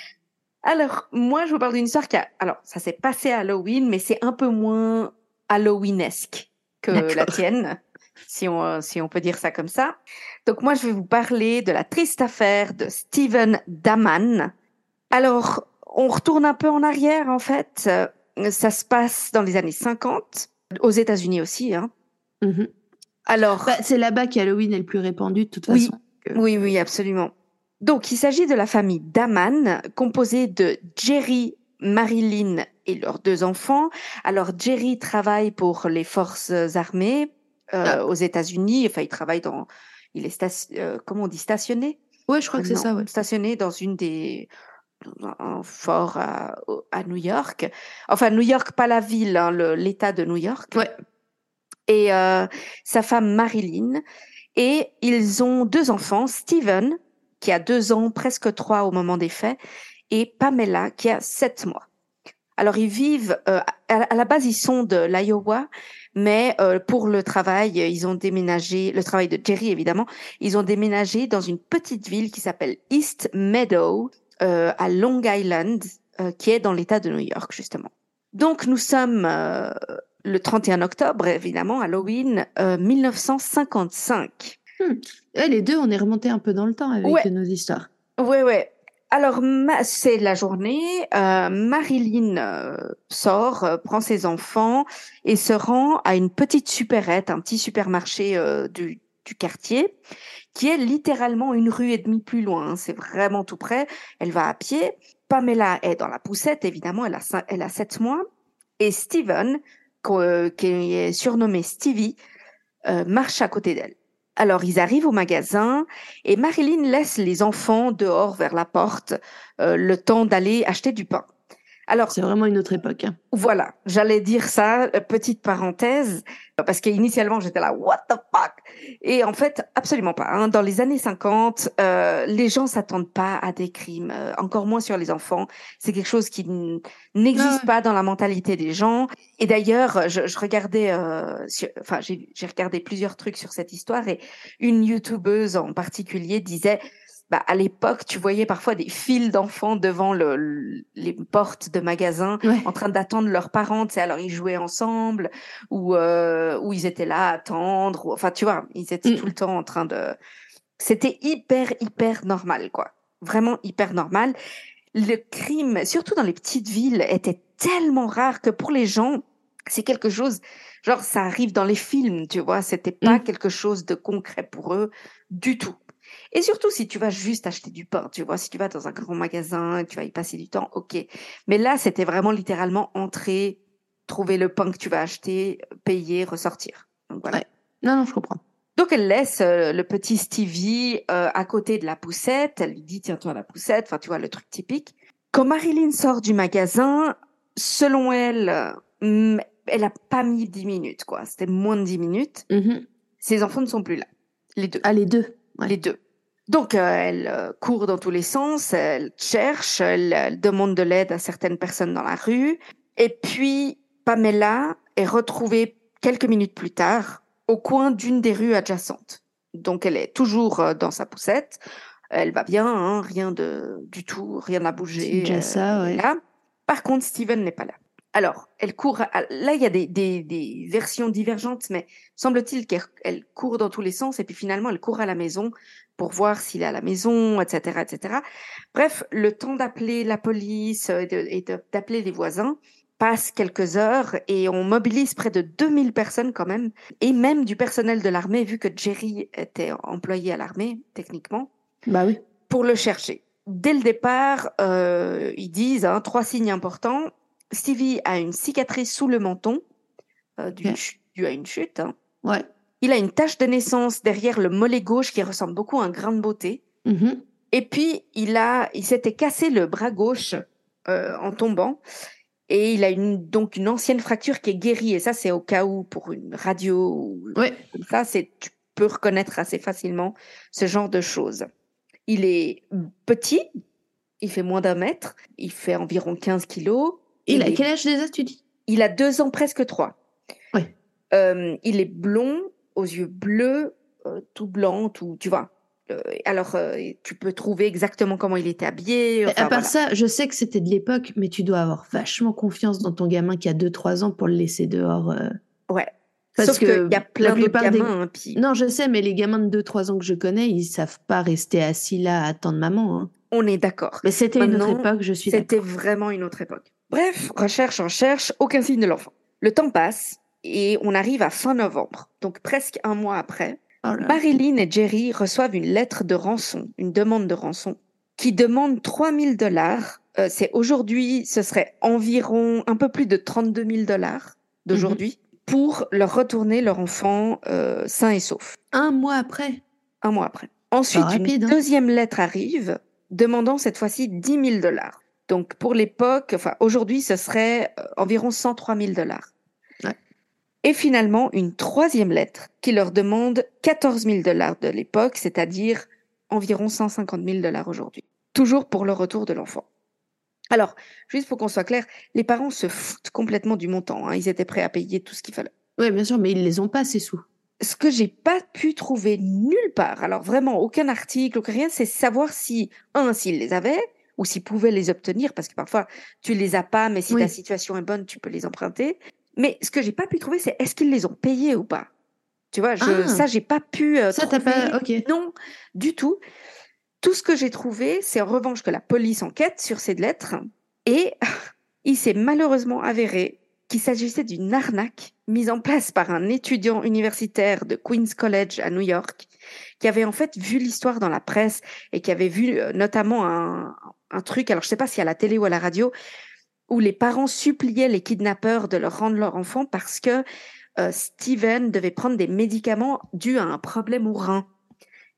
Alors, moi, je vous parle d'une histoire qui a... Alors, ça s'est passé à Halloween, mais c'est un peu moins Halloweenesque que la tienne, si on, euh, si on peut dire ça comme ça. Donc, moi, je vais vous parler de la triste affaire de Stephen Daman. Alors, on retourne un peu en arrière, en fait. Euh, Ça se passe dans les années 50, aux États-Unis aussi. Hein. Mhm. Alors, Bah, C'est là-bas qu'Halloween est le plus répandu, de toute Oui. façon. Oui, oui, absolument. Donc, il s'agit de la famille Daman, composée de Jerry, Marilyn et leurs deux enfants. Alors, Jerry travaille pour les forces armées euh, Ah. aux États-Unis. Enfin, il travaille dans. Il est station- euh, comment on dit stationné? Ouais, je crois que c'est ça, ouais. Stationné dans une des un fort à, à New York. Enfin, New York, pas la ville, hein, l'État de New York. Ouais. Et euh, sa femme Marilyn. Et ils ont deux enfants, Steven, qui a deux ans, presque trois au moment des faits, et Pamela, qui a sept mois. Alors ils vivent, euh, à la base ils sont de l'Iowa, mais euh, pour le travail, ils ont déménagé, le travail de Jerry évidemment, ils ont déménagé dans une petite ville qui s'appelle East Meadow, euh, à Long Island, euh, qui est dans l'État de New York justement. Donc nous sommes euh, le 31 octobre, évidemment, Halloween euh, 1955. Hmm. Eh, les deux, on est remonté un peu dans le temps avec nos histoires. Oui, oui. Alors, c'est la journée. Euh, Marilyn euh, sort, euh, prend ses enfants et se rend à une petite supérette, un petit supermarché du, quartier, qui est littéralement une rue et demie plus loin. Hein. C'est vraiment tout près. Elle va à pied. Pamela est dans la poussette, évidemment, elle a, 5, elle a mois. Et Steven, qui est surnommé Stevie, marche à côté d'elle. Alors, ils arrivent au magasin et Marilyn laisse les enfants dehors vers la porte euh, le temps d'aller acheter du pain. Alors, C'est vraiment une autre époque. hein. voilà, j'allais dire ça, euh, petite parenthèse, parce qu'initialement j'étais là, what the fuck? Et en fait, absolument pas. hein. Dans les années 50, euh, les gens s'attendent pas à des crimes, euh, encore moins sur les enfants. C'est quelque chose qui n'existe pas dans la mentalité des gens. Et d'ailleurs, je, je regardais, euh, sur- enfin, j'ai j'ai regardé plusieurs trucs sur cette histoire et une youtubeuse en particulier disait bah, à l'époque, tu voyais parfois des files d'enfants devant le, le- les portes de magasins Ouais. en train d'attendre leurs parents, tu sais, alors ils jouaient ensemble ou euh, ou ils étaient là à attendre, ou, enfin tu vois, ils étaient Mm. tout le temps en train de c'était hyper hyper normal quoi. Vraiment hyper normal. Le crime, surtout dans les petites villes, était tellement rare que pour les gens, c'est quelque chose genre ça arrive dans les films, tu vois, c'était pas Mm. quelque chose de concret pour eux du tout. Et surtout si tu vas juste acheter du pain, tu vois, si tu vas dans un grand magasin, tu vas y passer du temps, ok. Mais là, c'était vraiment littéralement entrer, trouver le pain que tu vas acheter, payer, ressortir. Donc voilà. Ouais. Non, non, je comprends. Donc elle laisse euh, le petit Stevie euh, à côté de la poussette. Elle lui dit tiens-toi la poussette. Enfin tu vois le truc typique. Quand Marilyn sort du magasin, selon elle, euh, elle a pas mis 10 minutes quoi. C'était moins de 10 minutes. Mhm. Ses enfants ne sont plus là, les deux Ah, les deux. Ouais. les deux. Donc, euh, elle euh, court dans tous les sens, elle cherche, elle, elle demande de l'aide à certaines personnes dans la rue. Et puis, Pamela est retrouvée quelques minutes plus tard au coin d'une des rues adjacentes. Donc, elle est toujours euh, dans sa poussette. Elle va bien, hein, rien de du tout, rien n'a bougé. C'est déjà ça, ouais. là. Par contre, Steven n'est pas là. Alors, elle court. à- Là, il y a des, des, des versions divergentes, mais semble-t-il qu'elle elle court dans tous les sens et puis finalement, elle court à la maison pour voir s'il est à la maison, etc., etc. Bref, le temps d'appeler la police euh, et d'appeler les voisins passe quelques heures et on mobilise près de 2000 personnes quand même et même du personnel de l'armée vu que Jerry était employé à l'armée techniquement Bah oui. pour le chercher. Dès le départ, euh, ils disent hein, trois signes importants. Stevie a une cicatrice sous le menton, euh, due, à une chute. hein. Ouais. Il a une tache de naissance derrière le mollet gauche qui ressemble beaucoup à un grain de beauté. Mhm. Et puis, il a, il s'était cassé le bras gauche euh, en tombant. Et il a une, donc une ancienne fracture qui est guérie. Et ça, c'est au cas où, pour une radio ou Ouais. comme ça, c'est, tu, peut reconnaître assez facilement ce genre de choses. Il est petit, il fait moins d'un mètre, il fait environ 15 kilos. Il, a quel âge déjà, tu dis Il a deux ans, presque trois. Oui. Euh, il est blond, aux yeux bleus, euh, tout blanc, tout, tu vois. Euh, alors, tu peux trouver exactement comment il était habillé. à enfin, part voilà. ça, je sais que c'était de l'époque, mais tu dois avoir vachement confiance dans ton gamin qui a 2-3 ans pour le laisser dehors. Ouais. Parce Sauf qu'il y a plein d'autres plupart des- gamins. hein, puis Non, je sais, mais les gamins de 2-3 ans que je connais, ils savent pas rester assis là à attendre maman. hein. on est d'accord. Mais c'était une autre époque, je suis C'était vraiment une autre époque. Bref, recherche, recherche, aucun signe de l'enfant. Le temps passe et on arrive à fin novembre, donc presque un mois après. Oh. Marilyn et Jerry reçoivent une lettre de rançon, une demande de rançon, qui demande 3000 dollars. Euh, c'est aujourd'hui, ce serait environ un peu plus de 32 000 dollars d'aujourd'hui pour leur retourner leur enfant euh, sain et sauf, Un mois après. un mois après. Ensuite, rapide, une hein. deuxième lettre arrive demandant cette fois-ci 10 000 dollars. Donc pour l'époque, enfin aujourd'hui, ce serait euh, environ 103 000 dollars. Ouais. Et finalement, une troisième lettre qui leur demande 14 000 dollars de l'époque, c'est-à-dire environ 150 000 dollars aujourd'hui. Toujours pour le retour de l'enfant. Alors, juste pour qu'on soit clair, les parents se foutent complètement du montant. hein. Ils étaient prêts à payer tout ce qu'il fallait. Oui, bien sûr, mais ils les ont pas, ces sous. Ce que j'ai pas pu trouver nulle part, alors vraiment aucun article, aucun rien, c'est savoir si, un, s'ils les avaient, ou s'ils pouvaient les obtenir, parce que parfois tu les as pas, mais si Oui. ta situation est bonne, tu peux les emprunter. Mais ce que j'ai pas pu trouver, c'est est-ce qu'ils les ont payés ou pas? Tu vois, je, Ah. ça j'ai pas pu. euh, Ça, t'as pas. Ok. Non, du tout. Tout ce que j'ai trouvé, c'est en revanche que la police enquête sur ces lettres et il s'est malheureusement avéré qu'il s'agissait d'une arnaque mise en place par un étudiant universitaire de Queens College à New York qui avait en fait vu l'histoire dans la presse et qui avait vu euh, notamment un, un truc, alors je sais pas si à la télé ou à la radio, où les parents suppliaient les kidnappeurs de leur rendre leur enfant parce que euh, Steven devait prendre des médicaments dus à un problème au rein.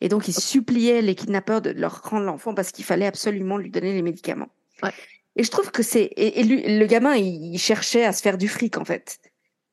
Et donc, ils suppliaient les kidnappeurs de leur rendre l'enfant parce qu'il fallait absolument lui donner les médicaments. Ouais. Et je trouve que c'est. Et, et lui, le gamin, il, il cherchait à se faire du fric, en fait.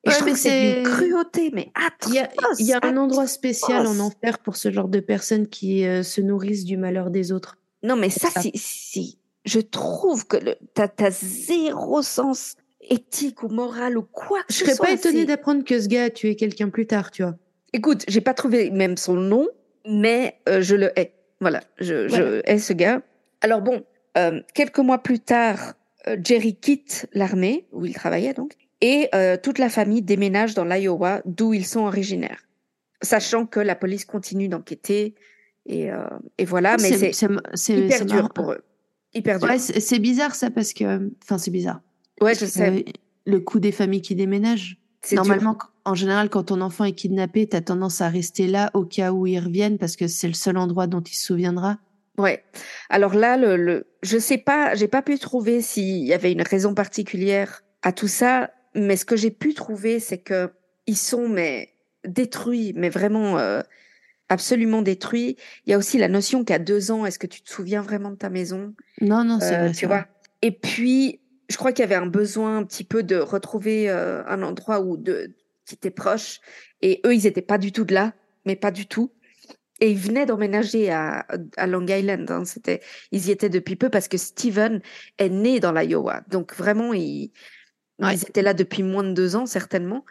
Et Ouais, je trouve que c'est c'est- cruauté, mais atroce. Il y a, il y a un endroit spécial en enfer pour ce genre de personnes qui euh, se nourrissent du malheur des autres. Non, mais ça, c'est. c'est- Je trouve que t'as t'as zéro sens éthique ou moral ou quoi que Je serais pas étonnée d'apprendre que ce gars a tué quelqu'un plus tard, tu vois. Écoute, j'ai pas trouvé même son nom, mais euh, je le hais. Voilà, je, hais ce gars. Alors bon, euh, quelques mois plus tard, euh, Jerry quitte l'armée, où il travaillait donc, et toute la famille déménage dans l'Iowa, d'où ils sont originaires. Sachant que la police continue d'enquêter, et, euh, et voilà, mais c'est hyper dur marrant. pour eux. Hyper dur. Ouais, c'est bizarre ça parce que. Enfin, c'est bizarre. Ouais, je sais. Le coup des familles qui déménagent. dur. Normalement, en général, quand ton enfant est kidnappé, tu as tendance à rester là au cas où il revienne parce que c'est le seul endroit dont il se souviendra. Ouais. Alors là, le, le, je sais pas, j'ai pas pu trouver s'il y avait une raison particulière à tout ça, mais ce que j'ai pu trouver, c'est que ils sont mais détruits, mais vraiment euh, absolument détruits. Il y a aussi la notion qu'à deux ans, est-ce que tu te souviens vraiment de ta maison? Non, non, c'est Euh, vrai. Tu vois. Et puis, je crois qu'il y avait un besoin un petit peu de retrouver euh, un endroit où de qui était proche. Et eux, ils étaient pas du tout de là, mais pas du tout. Et ils venaient d'emménager à, à Long Island. hein. C'était, ils y étaient depuis peu parce que Steven est né dans l'Iowa. Donc vraiment, ils, Ouais. ils étaient là depuis moins de deux ans certainement.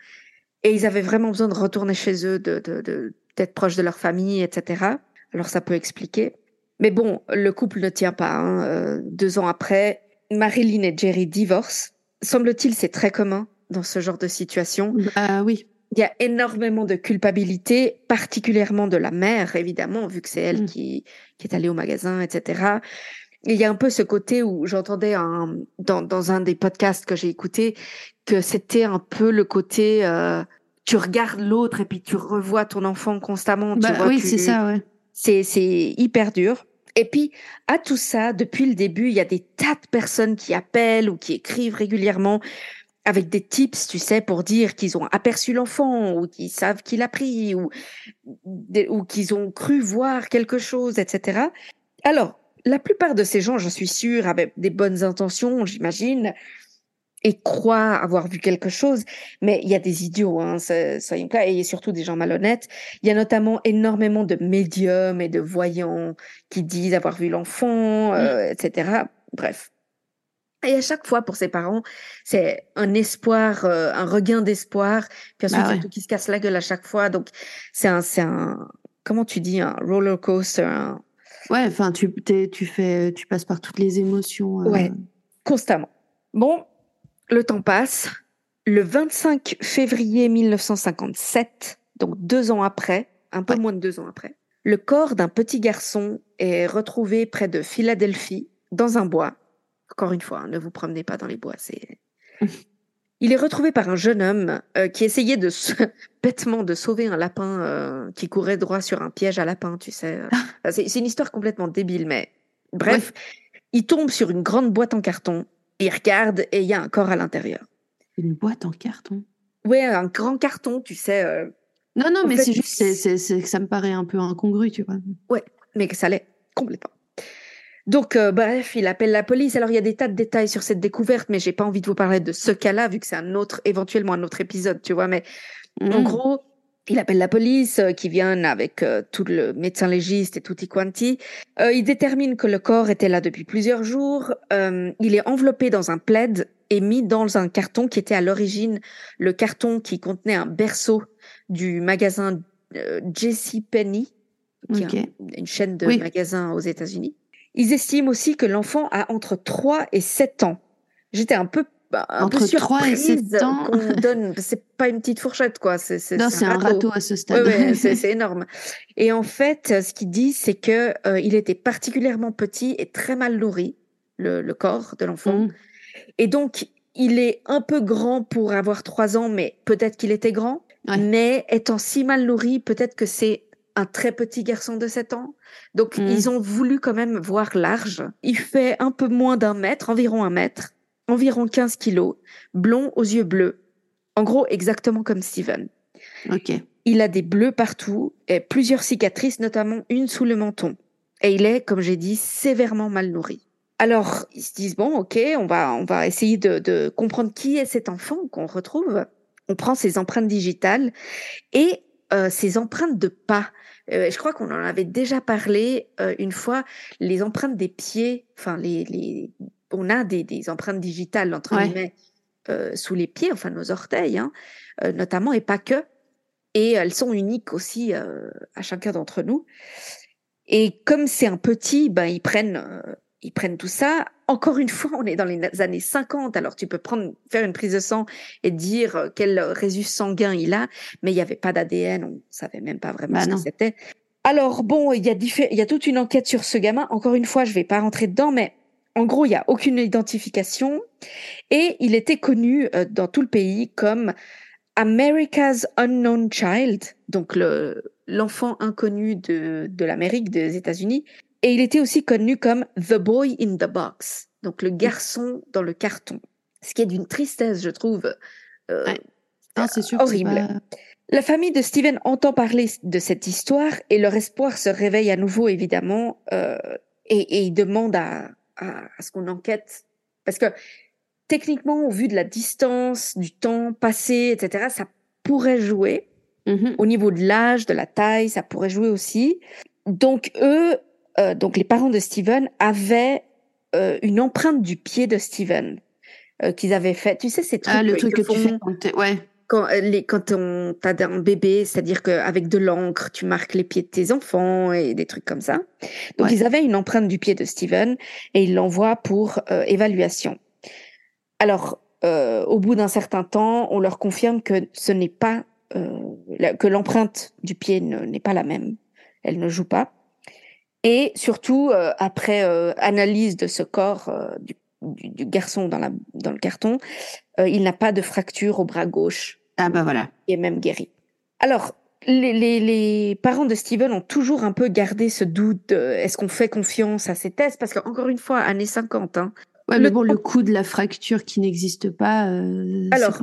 Et ils avaient vraiment besoin de retourner chez eux, de, de, de- d'être proches de leur famille, etc. Alors ça peut expliquer. Mais bon, le couple ne tient pas. hein. Euh, deux ans après, Marilyn et Jerry divorcent. Semble-t-il, c'est très commun dans ce genre de situation. Bah oui. Il y a énormément de culpabilité, particulièrement de la mère, évidemment, vu que c'est elle Mm. qui, qui est allée au magasin, etc. Et il y a un peu ce côté où j'entendais dans un des podcasts que j'ai écouté que c'était un peu le côté euh, tu regardes l'autre et puis tu revois ton enfant constamment. tu Bah vois, oui, c'est ça, ouais. c'est c'est hyper dur. Et puis, à tout ça, depuis le début, il y a des tas de personnes qui appellent ou qui écrivent régulièrement avec des tips, tu sais, pour dire qu'ils ont aperçu l'enfant ou qu'ils savent qu'il a pris ou, ou qu'ils ont cru voir quelque chose, etc. Alors, la plupart de ces gens, j'en suis sûre, avaient des bonnes intentions, j'imagine. Et croient avoir vu quelque chose, mais il y a des idiots, hein, soyons clairs, et surtout des gens malhonnêtes. Il y a notamment énormément de médiums et de voyants qui disent avoir vu l'enfant, euh, etc. Bref. Et à chaque fois, pour ses parents, c'est un espoir, euh, un regain d'espoir. Puis ensuite, bah tout qui se casse la gueule à chaque fois. Donc, c'est un, c'est un, comment tu dis, un roller coaster. Ouais, enfin, tu, tu fais, tu passes par toutes les émotions. Euh... Ouais, constamment. Bon, le temps passe. Le 25 février 1957, donc deux ans après, un peu moins de deux ans après, le corps d'un petit garçon est retrouvé près de Philadelphie, dans un bois. Encore une fois, hein, ne vous promenez pas dans les bois, c'est. Il est retrouvé par un jeune homme euh, qui essayait de bêtement de sauver un lapin euh, qui courait droit sur un piège à lapin, tu sais. Ah. c'est une histoire complètement débile, mais bref, il tombe sur une grande boîte en carton il regarde et il y a un corps à l'intérieur. Une boîte en carton Ouais, un grand carton, tu sais. Euh. Non, non, mais c'est juste que ça me paraît un peu incongru, tu vois. Ouais, mais que ça l'est complètement. Donc, euh, bref, il appelle la police. Alors, il y a des tas de détails sur cette découverte, mais j'ai pas envie de vous parler de ce cas-là, vu que c'est un autre, éventuellement un autre épisode, tu vois. Mais en mmh. gros, il appelle la police euh, qui vient avec euh, tout le médecin légiste et tutti quanti. Euh, il détermine que le corps était là depuis plusieurs jours. il est enveloppé dans un plaid et mis dans un carton qui était à l'origine le carton qui contenait un berceau du magasin J.C. Penny, qui est une chaîne de magasins aux États-Unis. Ils estiment aussi que l'enfant a entre 3 et 7 ans. J'étais un peu bah, entre 3 et 7 ans. qu'on donne. C'est pas une petite fourchette, quoi. C'est, non, c'est un, râteau à ce stade. c'est, énorme. Et en fait, ce qu'il dit, c'est que euh, il était particulièrement petit et très mal nourri, le, le corps de l'enfant. Mmh. Et donc, il est un peu grand pour avoir 3 ans, mais peut-être qu'il était grand. Mais étant si mal nourri, peut-être que c'est un très petit garçon de 7 ans. Donc, mmh. ils ont voulu quand même voir large. Il fait un peu moins d'un mètre, environ un mètre environ 15 kilos, blond aux yeux bleus. En gros, exactement comme Steven. Ok. Il a des bleus partout et plusieurs cicatrices, notamment une sous le menton. Et il est, comme j'ai dit, sévèrement mal nourri. Alors, ils se disent, bon, ok, on va, on va essayer de, comprendre qui est cet enfant qu'on retrouve. On prend ses empreintes digitales et euh, ses empreintes de pas. Euh, je crois qu'on en avait déjà parlé euh, une fois, les empreintes des pieds, enfin les, les on a des, empreintes digitales, entre guillemets, euh, sous les pieds, enfin nos orteils, hein, euh, notamment, et pas que. Et elles sont uniques aussi euh, à chacun d'entre nous. Et comme c'est un petit, ben, ils prennent, ils prennent tout ça. Encore une fois, on est dans les années 50, alors tu peux prendre, faire une prise de sang et dire quel résus sanguin il a, mais il n'y avait pas d'ADN, on savait même pas vraiment bah ce que c'était. Alors bon, il y, a il y a toute une enquête sur ce gamin. Encore une fois, je vais pas rentrer dedans, mais en gros, il n'y a aucune identification et il était connu euh, dans tout le pays comme America's Unknown Child, donc l'enfant inconnu de, de l'Amérique, des États-Unis. Et il était aussi connu comme The Boy in the Box, donc le garçon dans le carton. Ce qui est d'une tristesse, je trouve, euh, sûr horrible. La famille de Steven entend parler de cette histoire et leur espoir se réveille à nouveau, évidemment, euh, et, et ils demandent à, à, ce qu'on enquête. Parce que techniquement, au vu de la distance, du temps passé, etc., ça pourrait jouer. Mm-hmm. Au niveau de l'âge, de la taille, ça pourrait jouer aussi. Donc eux, euh, donc les parents de Steven avaient euh, une empreinte du pied de Steven euh, qu'ils avaient fait. Tu sais, c'est ah, le truc que, tu fais ouais quand, euh, les, quand on, t'as un bébé, c'est-à-dire qu'avec de l'encre, tu marques les pieds de tes enfants et des trucs comme ça. Donc, ils avaient une empreinte du pied de Steven et ils l'envoient pour euh, évaluation. Alors, euh, au bout d'un certain temps, on leur confirme que ce n'est pas, que l'empreinte du pied n'est pas la même. Elle ne joue pas. Et surtout, après analyse de ce corps du du, garçon dans, la, dans le carton, euh, il n'a pas de fracture au bras gauche. Ah bah voilà. Il est même guéri. Alors, les, les, les, parents de Steven ont toujours un peu gardé ce doute est-ce qu'on fait confiance à ces tests? Parce qu'encore une fois, années 50. Hein, ouais, mais bon, le coup de la fracture qui n'existe pas. Euh, Alors,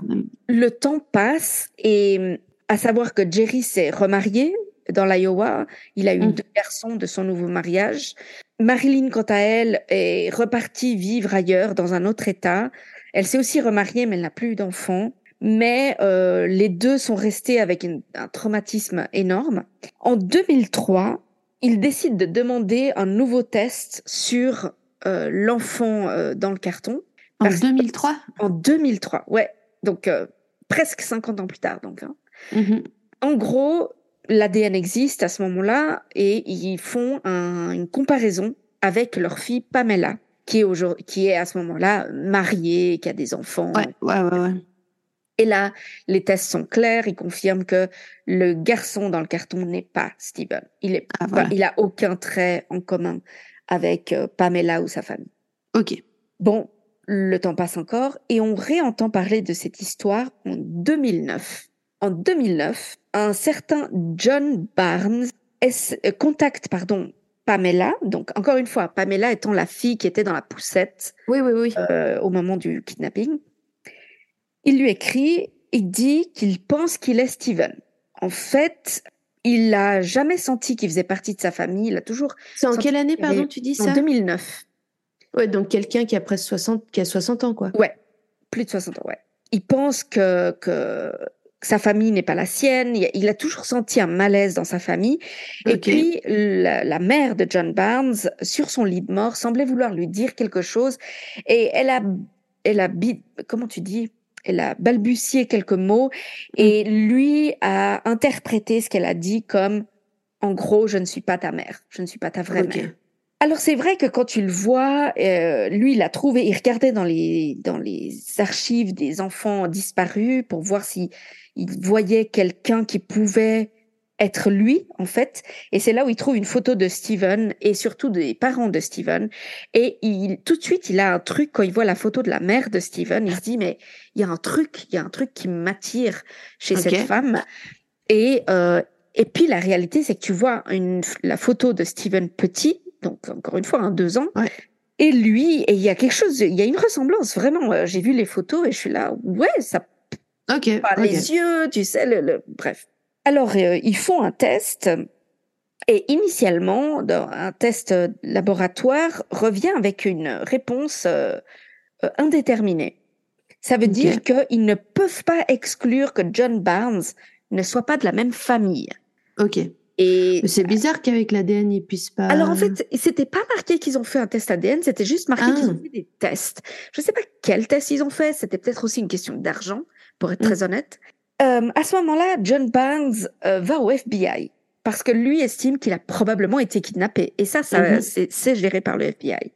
le temps passe et à savoir que Jerry s'est remarié dans l'Iowa. Il a eu mmh. deux garçons de son nouveau mariage. Marilyn, quant à elle, est repartie vivre ailleurs, dans un autre État. Elle s'est aussi remariée, mais elle n'a plus d'enfants. Mais euh, les deux sont restés avec une- un traumatisme énorme. En 2003, ils décident de demander un nouveau test sur euh, l'enfant euh, dans le carton. En Parce- 2003 En 2003, ouais. Donc presque 50 ans plus tard. Donc, hein. Mhm. En gros, l'ADN existe à ce moment-là et ils font un- une comparaison avec leur fille Pamela, qui est, aujourd'hui- qui est à ce moment-là mariée, qui a des enfants. Ouais, ouais, ouais, ouais. Et là, les tests sont clairs, ils confirment que le garçon dans le carton n'est pas Steven. Il est Ah, pas- voilà. il a aucun trait en commun avec euh, Pamela ou sa famille. Ok. Bon, le temps passe encore et on réentend parler de cette histoire en 2009. En 2009, un certain John Barnes es- euh, contacte pardon, Pamela, donc encore une fois, Pamela étant la fille qui était dans la poussette Oui, oui, oui. euh, au moment du kidnapping. Il lui écrit, il dit qu'il pense qu'il est Steven. En fait, il n'a jamais senti qu'il faisait partie de sa famille, il a toujours... C'est en quelle année, pardon, tu dis En ça? 2009. Ouais, donc quelqu'un qui a presque 60, qui a 60 ans, quoi. Ouais, plus de 60 ans, ouais. Il pense que, que sa famille n'est pas la sienne. Il a, toujours senti un malaise dans sa famille. Et puis, la, la mère de John Barnes, sur son lit de mort, semblait vouloir lui dire quelque chose. Et elle a, elle a, comment tu dis? Elle a balbutié quelques mots et lui a interprété ce qu'elle a dit comme, en gros, je ne suis pas ta mère. Je ne suis pas ta vraie mère. Alors c'est vrai que quand tu le vois, euh, lui il a trouvé, il regardait dans les dans les archives des enfants disparus pour voir si il voyait quelqu'un qui pouvait être lui en fait. Et c'est là où il trouve une photo de Steven et surtout des parents de Steven. Et il tout de suite il a un truc quand il voit la photo de la mère de Steven, il se dit mais il y a un truc, il y a un truc qui m'attire chez cette femme. Et euh, et puis la réalité, c'est que tu vois une, la photo de Steven petit, donc encore une fois, un deux ans, Ouais. et lui, et il y a quelque chose, il y a une ressemblance vraiment. euh, J'ai vu les photos et je suis là, ouais, ça Ok. pas ok. les yeux, tu sais, le, le- bref. Alors euh, ils font un test. Et initialement, un test euh, laboratoire revient avec une réponse euh, indéterminée. Ça veut dire qu'ils ne peuvent pas exclure que John Barnes ne soit pas de la même famille. Ok. Et c'est bizarre qu'avec l'ADN, ils puissent pas. alors en fait, c'était pas marqué qu'ils ont fait un test ADN, c'était juste marqué Ah. qu'ils ont fait des tests. Je sais pas quels tests ils ont fait, c'était peut-être aussi une question d'argent, pour être Mm. très honnête. Euh, à ce moment-là, John Barnes euh, va au FBI parce que lui estime qu'il a probablement été kidnappé. Et ça, ça Mhm. c'est géré par le FBI.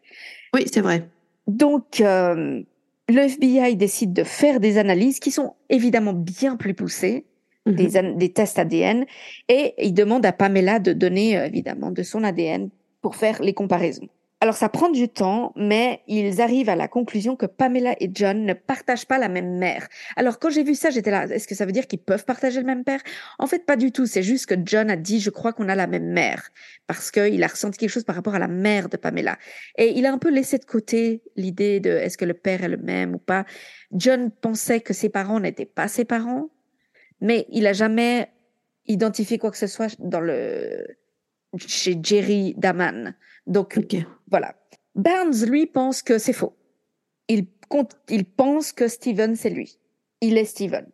Oui, c'est vrai. Donc, euh, le FBI décide de faire des analyses qui sont évidemment bien plus poussées Mhm. des, tests ADN et il demande à Pamela de donner évidemment de son ADN pour faire les comparaisons. Alors ça prend du temps, mais ils arrivent à la conclusion que Pamela et John ne partagent pas la même mère. Alors quand j'ai vu ça, j'étais là, est-ce que ça veut dire qu'ils peuvent partager le même père? En fait, pas du tout. C'est juste que John a dit, je crois qu'on a la même mère, parce qu'il a ressenti quelque chose par rapport à la mère de Pamela. Et il a un peu laissé de côté l'idée de est-ce que le père est le même ou pas? John pensait que ses parents n'étaient pas ses parents, mais il a jamais identifié quoi que ce soit dans le chez Jerry Daman. Donc. Voilà. Barnes lui pense que c'est faux. Il compte, il pense que Steven c'est lui. Il est Steven.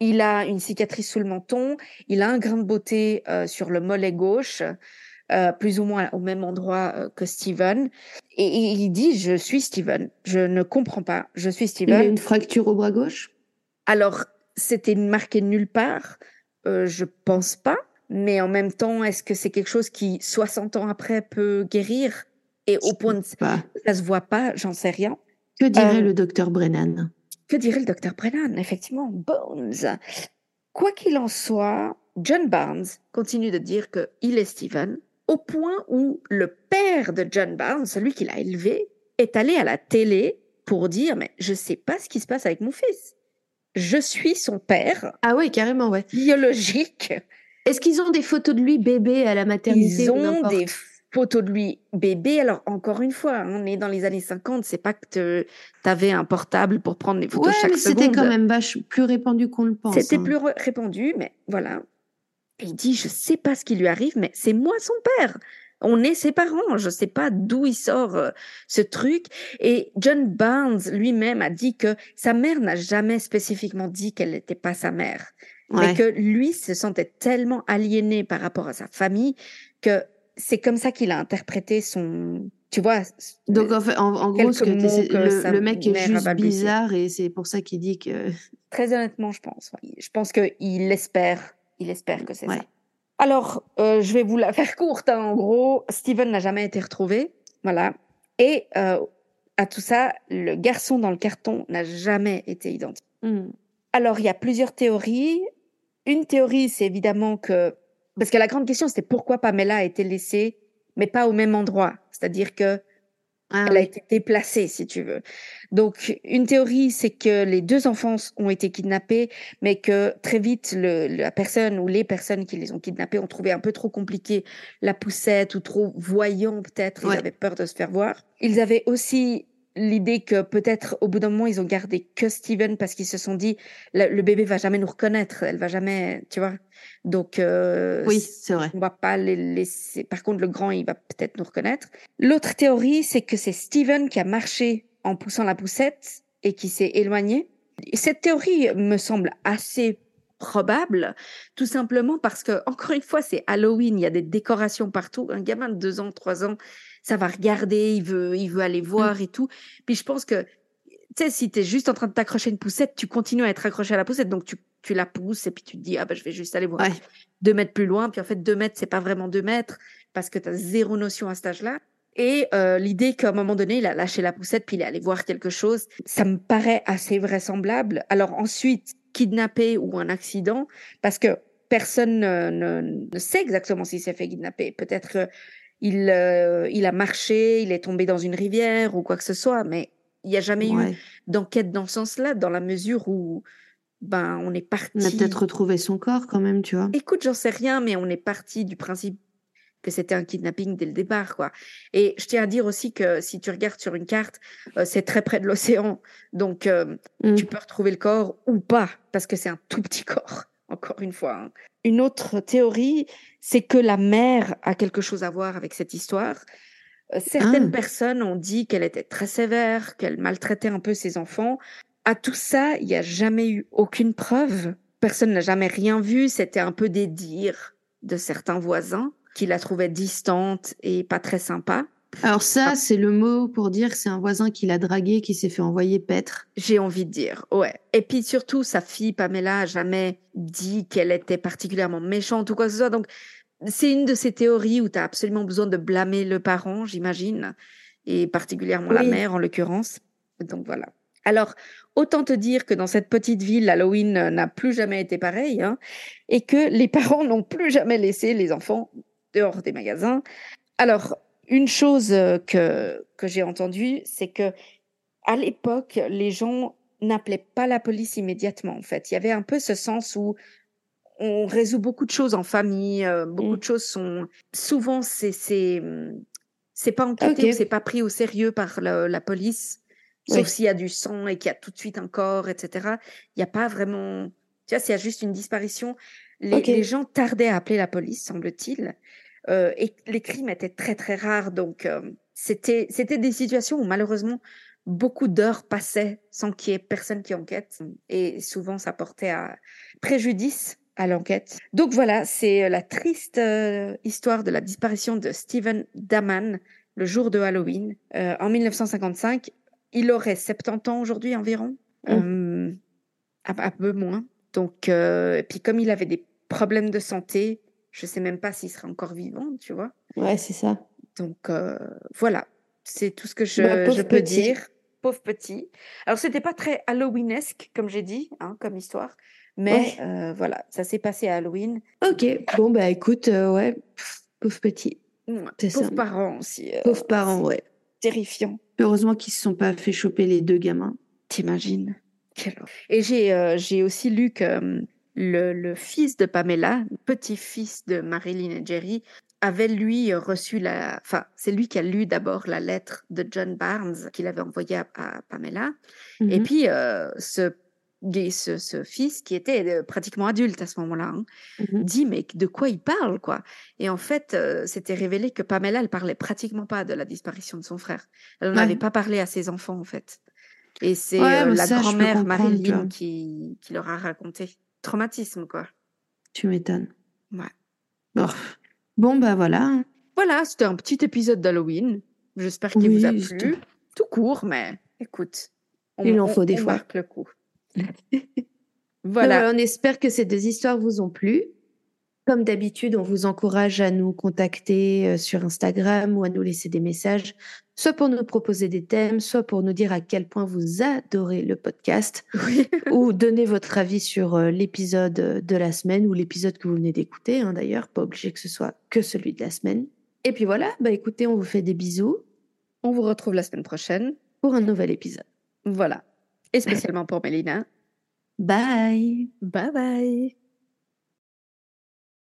Il a une cicatrice sous le menton, il a un grain de beauté euh, sur le mollet gauche, euh, plus ou moins au même endroit euh, que Steven. Et, et il dit je suis Steven. Je ne comprends pas. Je suis Il a Steven. une fracture au bras gauche? Alors, c'était marqué nulle part. Je pense pas. Mais en même temps, est-ce que c'est quelque chose qui, 60 ans après, peut guérir? Et au point de Pas. ça se voit pas, j'en sais rien. Que dirait Euh, le docteur Brennan? Que dirait le docteur Brennan? Effectivement, Bones. Quoi qu'il en soit, John Barnes continue de dire que il est Steven, au point où le père de John Barnes, celui qui l'a élevé, est allé à la télé pour dire mais je sais pas ce qui se passe avec mon fils. Je suis son père Ah oui, carrément, ouais. biologique. Est-ce qu'ils ont des photos de lui bébé à la maternité Ils ont des photos de lui bébé. Alors encore une fois, on est dans les années 50, c'est pas que tu avais un portable pour prendre des photos Ouais, chaque mais c'était quand même vache plus répandu qu'on le pense. C'était hein. plus répandu, mais voilà. Et il dit, je sais pas ce qui lui arrive, mais c'est moi son père. On est ses parents. Je ne sais pas d'où il sort euh, ce truc. Et John Barnes lui-même a dit que sa mère n'a jamais spécifiquement dit qu'elle n'était pas sa mère. Mais que lui se sentait tellement aliéné par rapport à sa famille que c'est comme ça qu'il a interprété son, tu vois. Donc en, fait, en, gros, que le, mec est juste bizarre et c'est pour ça qu'il dit que. Très honnêtement, je pense. Je pense qu'il espère, il espère que c'est ça. Alors, euh, je vais vous la faire courte. Hein. En gros, Steven n'a jamais été retrouvé, voilà. Et euh, à tout ça, le garçon dans le carton n'a jamais été identifié. Hmm. Alors, il y a plusieurs théories. Une théorie, c'est évidemment que parce que la grande question, c'était pourquoi Pamela a été laissée, mais pas au même endroit. C'est-à-dire que ah elle a été déplacée, si tu veux. Donc, une théorie, c'est que les deux enfants ont été kidnappés, mais que très vite, le, la personne ou les personnes qui les ont kidnappés ont trouvé un peu trop compliqué la poussette ou trop voyant, peut-être. Ils avaient peur de se faire voir. Ils avaient aussi l'idée que peut-être au bout d'un moment ils ont gardé que Steven parce qu'ils se sont dit le, bébé va jamais nous reconnaître, elle va jamais, tu vois. Donc euh, oui, c'est vrai. On va pas les laisser. Par contre, le grand, il va peut-être nous reconnaître. L'autre théorie, c'est que c'est Steven qui a marché en poussant la poussette et qui s'est éloigné. cette théorie me semble assez probable, tout simplement parce que encore une fois, c'est Halloween, il y a des décorations partout. Un gamin de deux ans, trois ans, ça va regarder, il veut, il veut aller mmh. voir et tout. Puis je pense que, tu sais, si tu es juste en train de t'accrocher une poussette, tu continues à être accroché à la poussette, donc tu, tu la pousses et puis tu te dis, ah ben je vais juste aller voir deux mètres plus loin. Puis en fait, deux mètres, c'est pas vraiment deux mètres parce que tu as zéro notion à cet âge-là. Et euh, l'idée qu'à un moment donné, il a lâché la poussette puis il est allé voir quelque chose, ça me paraît assez vraisemblable. Alors ensuite, kidnappé ou un accident, parce que personne ne, ne, sait exactement s'il s'est fait kidnapper. Peut-être il, euh, il a marché, il est tombé dans une rivière ou quoi que ce soit, mais il n'y a jamais eu d'enquête dans ce sens-là, dans la mesure où ben on est parti. On a peut-être retrouvé son corps quand même, tu vois. Écoute, j'en sais rien, mais on est parti du principe que c'était un kidnapping dès le départ, quoi. Et je tiens à dire aussi que si tu regardes sur une carte, euh, c'est très près de l'océan, donc euh, mmh. tu peux retrouver le corps ou pas, parce que c'est un tout petit corps encore une fois. Hein. Une autre théorie, c'est que la mère a quelque chose à voir avec cette histoire. Euh, certaines ah. personnes ont dit qu'elle était très sévère, qu'elle maltraitait un peu ses enfants. À tout ça, il n'y a jamais eu aucune preuve. Personne n'a jamais rien vu. C'était un peu des dires de certains voisins qui la trouvaient distante et pas très sympa. Alors ça, ah. c'est le mot pour dire que c'est un voisin qui l'a dragué, qui s'est fait envoyer paître. J'ai envie de dire, ouais. Et puis surtout, sa fille Pamela a jamais dit qu'elle était particulièrement méchante ou quoi que ce soit. Donc, c'est une de ces théories où tu as absolument besoin de blâmer le parent, j'imagine, et particulièrement la mère en l'occurrence. Donc voilà. Alors, autant te dire que dans cette petite ville, Halloween n'a plus jamais été pareil, hein, et que les parents n'ont plus jamais laissé les enfants dehors des magasins. Alors, une chose euh, que, que j'ai entendue, c'est que à l'époque, les gens n'appelaient pas la police immédiatement, en fait. Il y avait un peu ce sens où on résout beaucoup de choses en famille, euh, beaucoup mmh. de choses sont... Souvent, c'est c'est c'est pas enquêté c'est pas pris au sérieux par la, police, sauf s'il y a du sang et qu'il y a tout de suite un corps, etc. Il n'y a pas vraiment... Tu vois, s'il y a juste une disparition, les, les gens tardaient à appeler la police, semble-t-il. Euh, et les crimes étaient très très rares, donc euh, c'était c'était des situations où malheureusement beaucoup d'heures passaient sans qu'il y ait personne qui enquête, et souvent ça portait à préjudice à l'enquête. Donc voilà, c'est euh, la triste histoire de la disparition de Stephen Daman le jour de Halloween en 1955. Il aurait 70 ans aujourd'hui environ, mmh. un, peu moins. Donc, et puis comme il avait des problèmes de santé, je sais même pas s'il sera encore vivant, tu vois. Ouais, c'est ça. Donc euh, voilà, c'est tout ce que je, bah, je peux dire. Pauvre petit. Alors c'était pas très Halloweenesque comme j'ai dit, hein, comme histoire, mais euh, voilà, ça s'est passé à Halloween. Ok, bon bah écoute, euh, ouais, pauvre petit. pauvre parents aussi. pauvre parents, ouais. Terrifiant. Heureusement qu'ils se sont pas fait choper les deux gamins. T'imagines Et j'ai j'ai aussi lu que le, fils de Pamela, petit-fils de Marilyn et Jerry, avait lui reçu la, enfin, c'est lui qui a lu d'abord la lettre de John Barnes qu'il avait envoyée à, Pamela. Et mhm. puis, euh, ce ce, ce fils qui était euh, pratiquement adulte à ce moment-là, hein, Mhm. dit mais de quoi il parle quoi? Et en fait, euh, c'était révélé que Pamela, elle parlait pratiquement pas de la disparition de son frère. Elle n'en Ouais. avait pas parlé à ses enfants en fait. Et c'est Ouais, euh, la grand-mère. Marilyn qui, qui leur a raconté. Traumatisme quoi. Tu m'étonnes. Ouais. Bon. Bon, bah voilà. Voilà, c'était un petit épisode d'Halloween. J'espère qu'il vous a plu. Tout court, mais écoute. on- Il en on- faut des on fois. marque le coup. Voilà. voilà. on espère que ces deux histoires vous ont plu. Comme d'habitude, on vous encourage à nous contacter euh, sur Instagram ou à nous laisser des messages, soit pour nous proposer des thèmes, soit pour nous dire à quel point vous adorez le podcast, Oui. ou donner votre avis sur euh, l'épisode de la semaine ou l'épisode que vous venez d'écouter, hein, d'ailleurs, pas obligé que ce soit que celui de la semaine. Et puis voilà, bah écoutez, on vous fait des bisous On vous retrouve la semaine prochaine. pour un nouvel épisode. Voilà. Et spécialement pour Mélina. Bye Bye bye.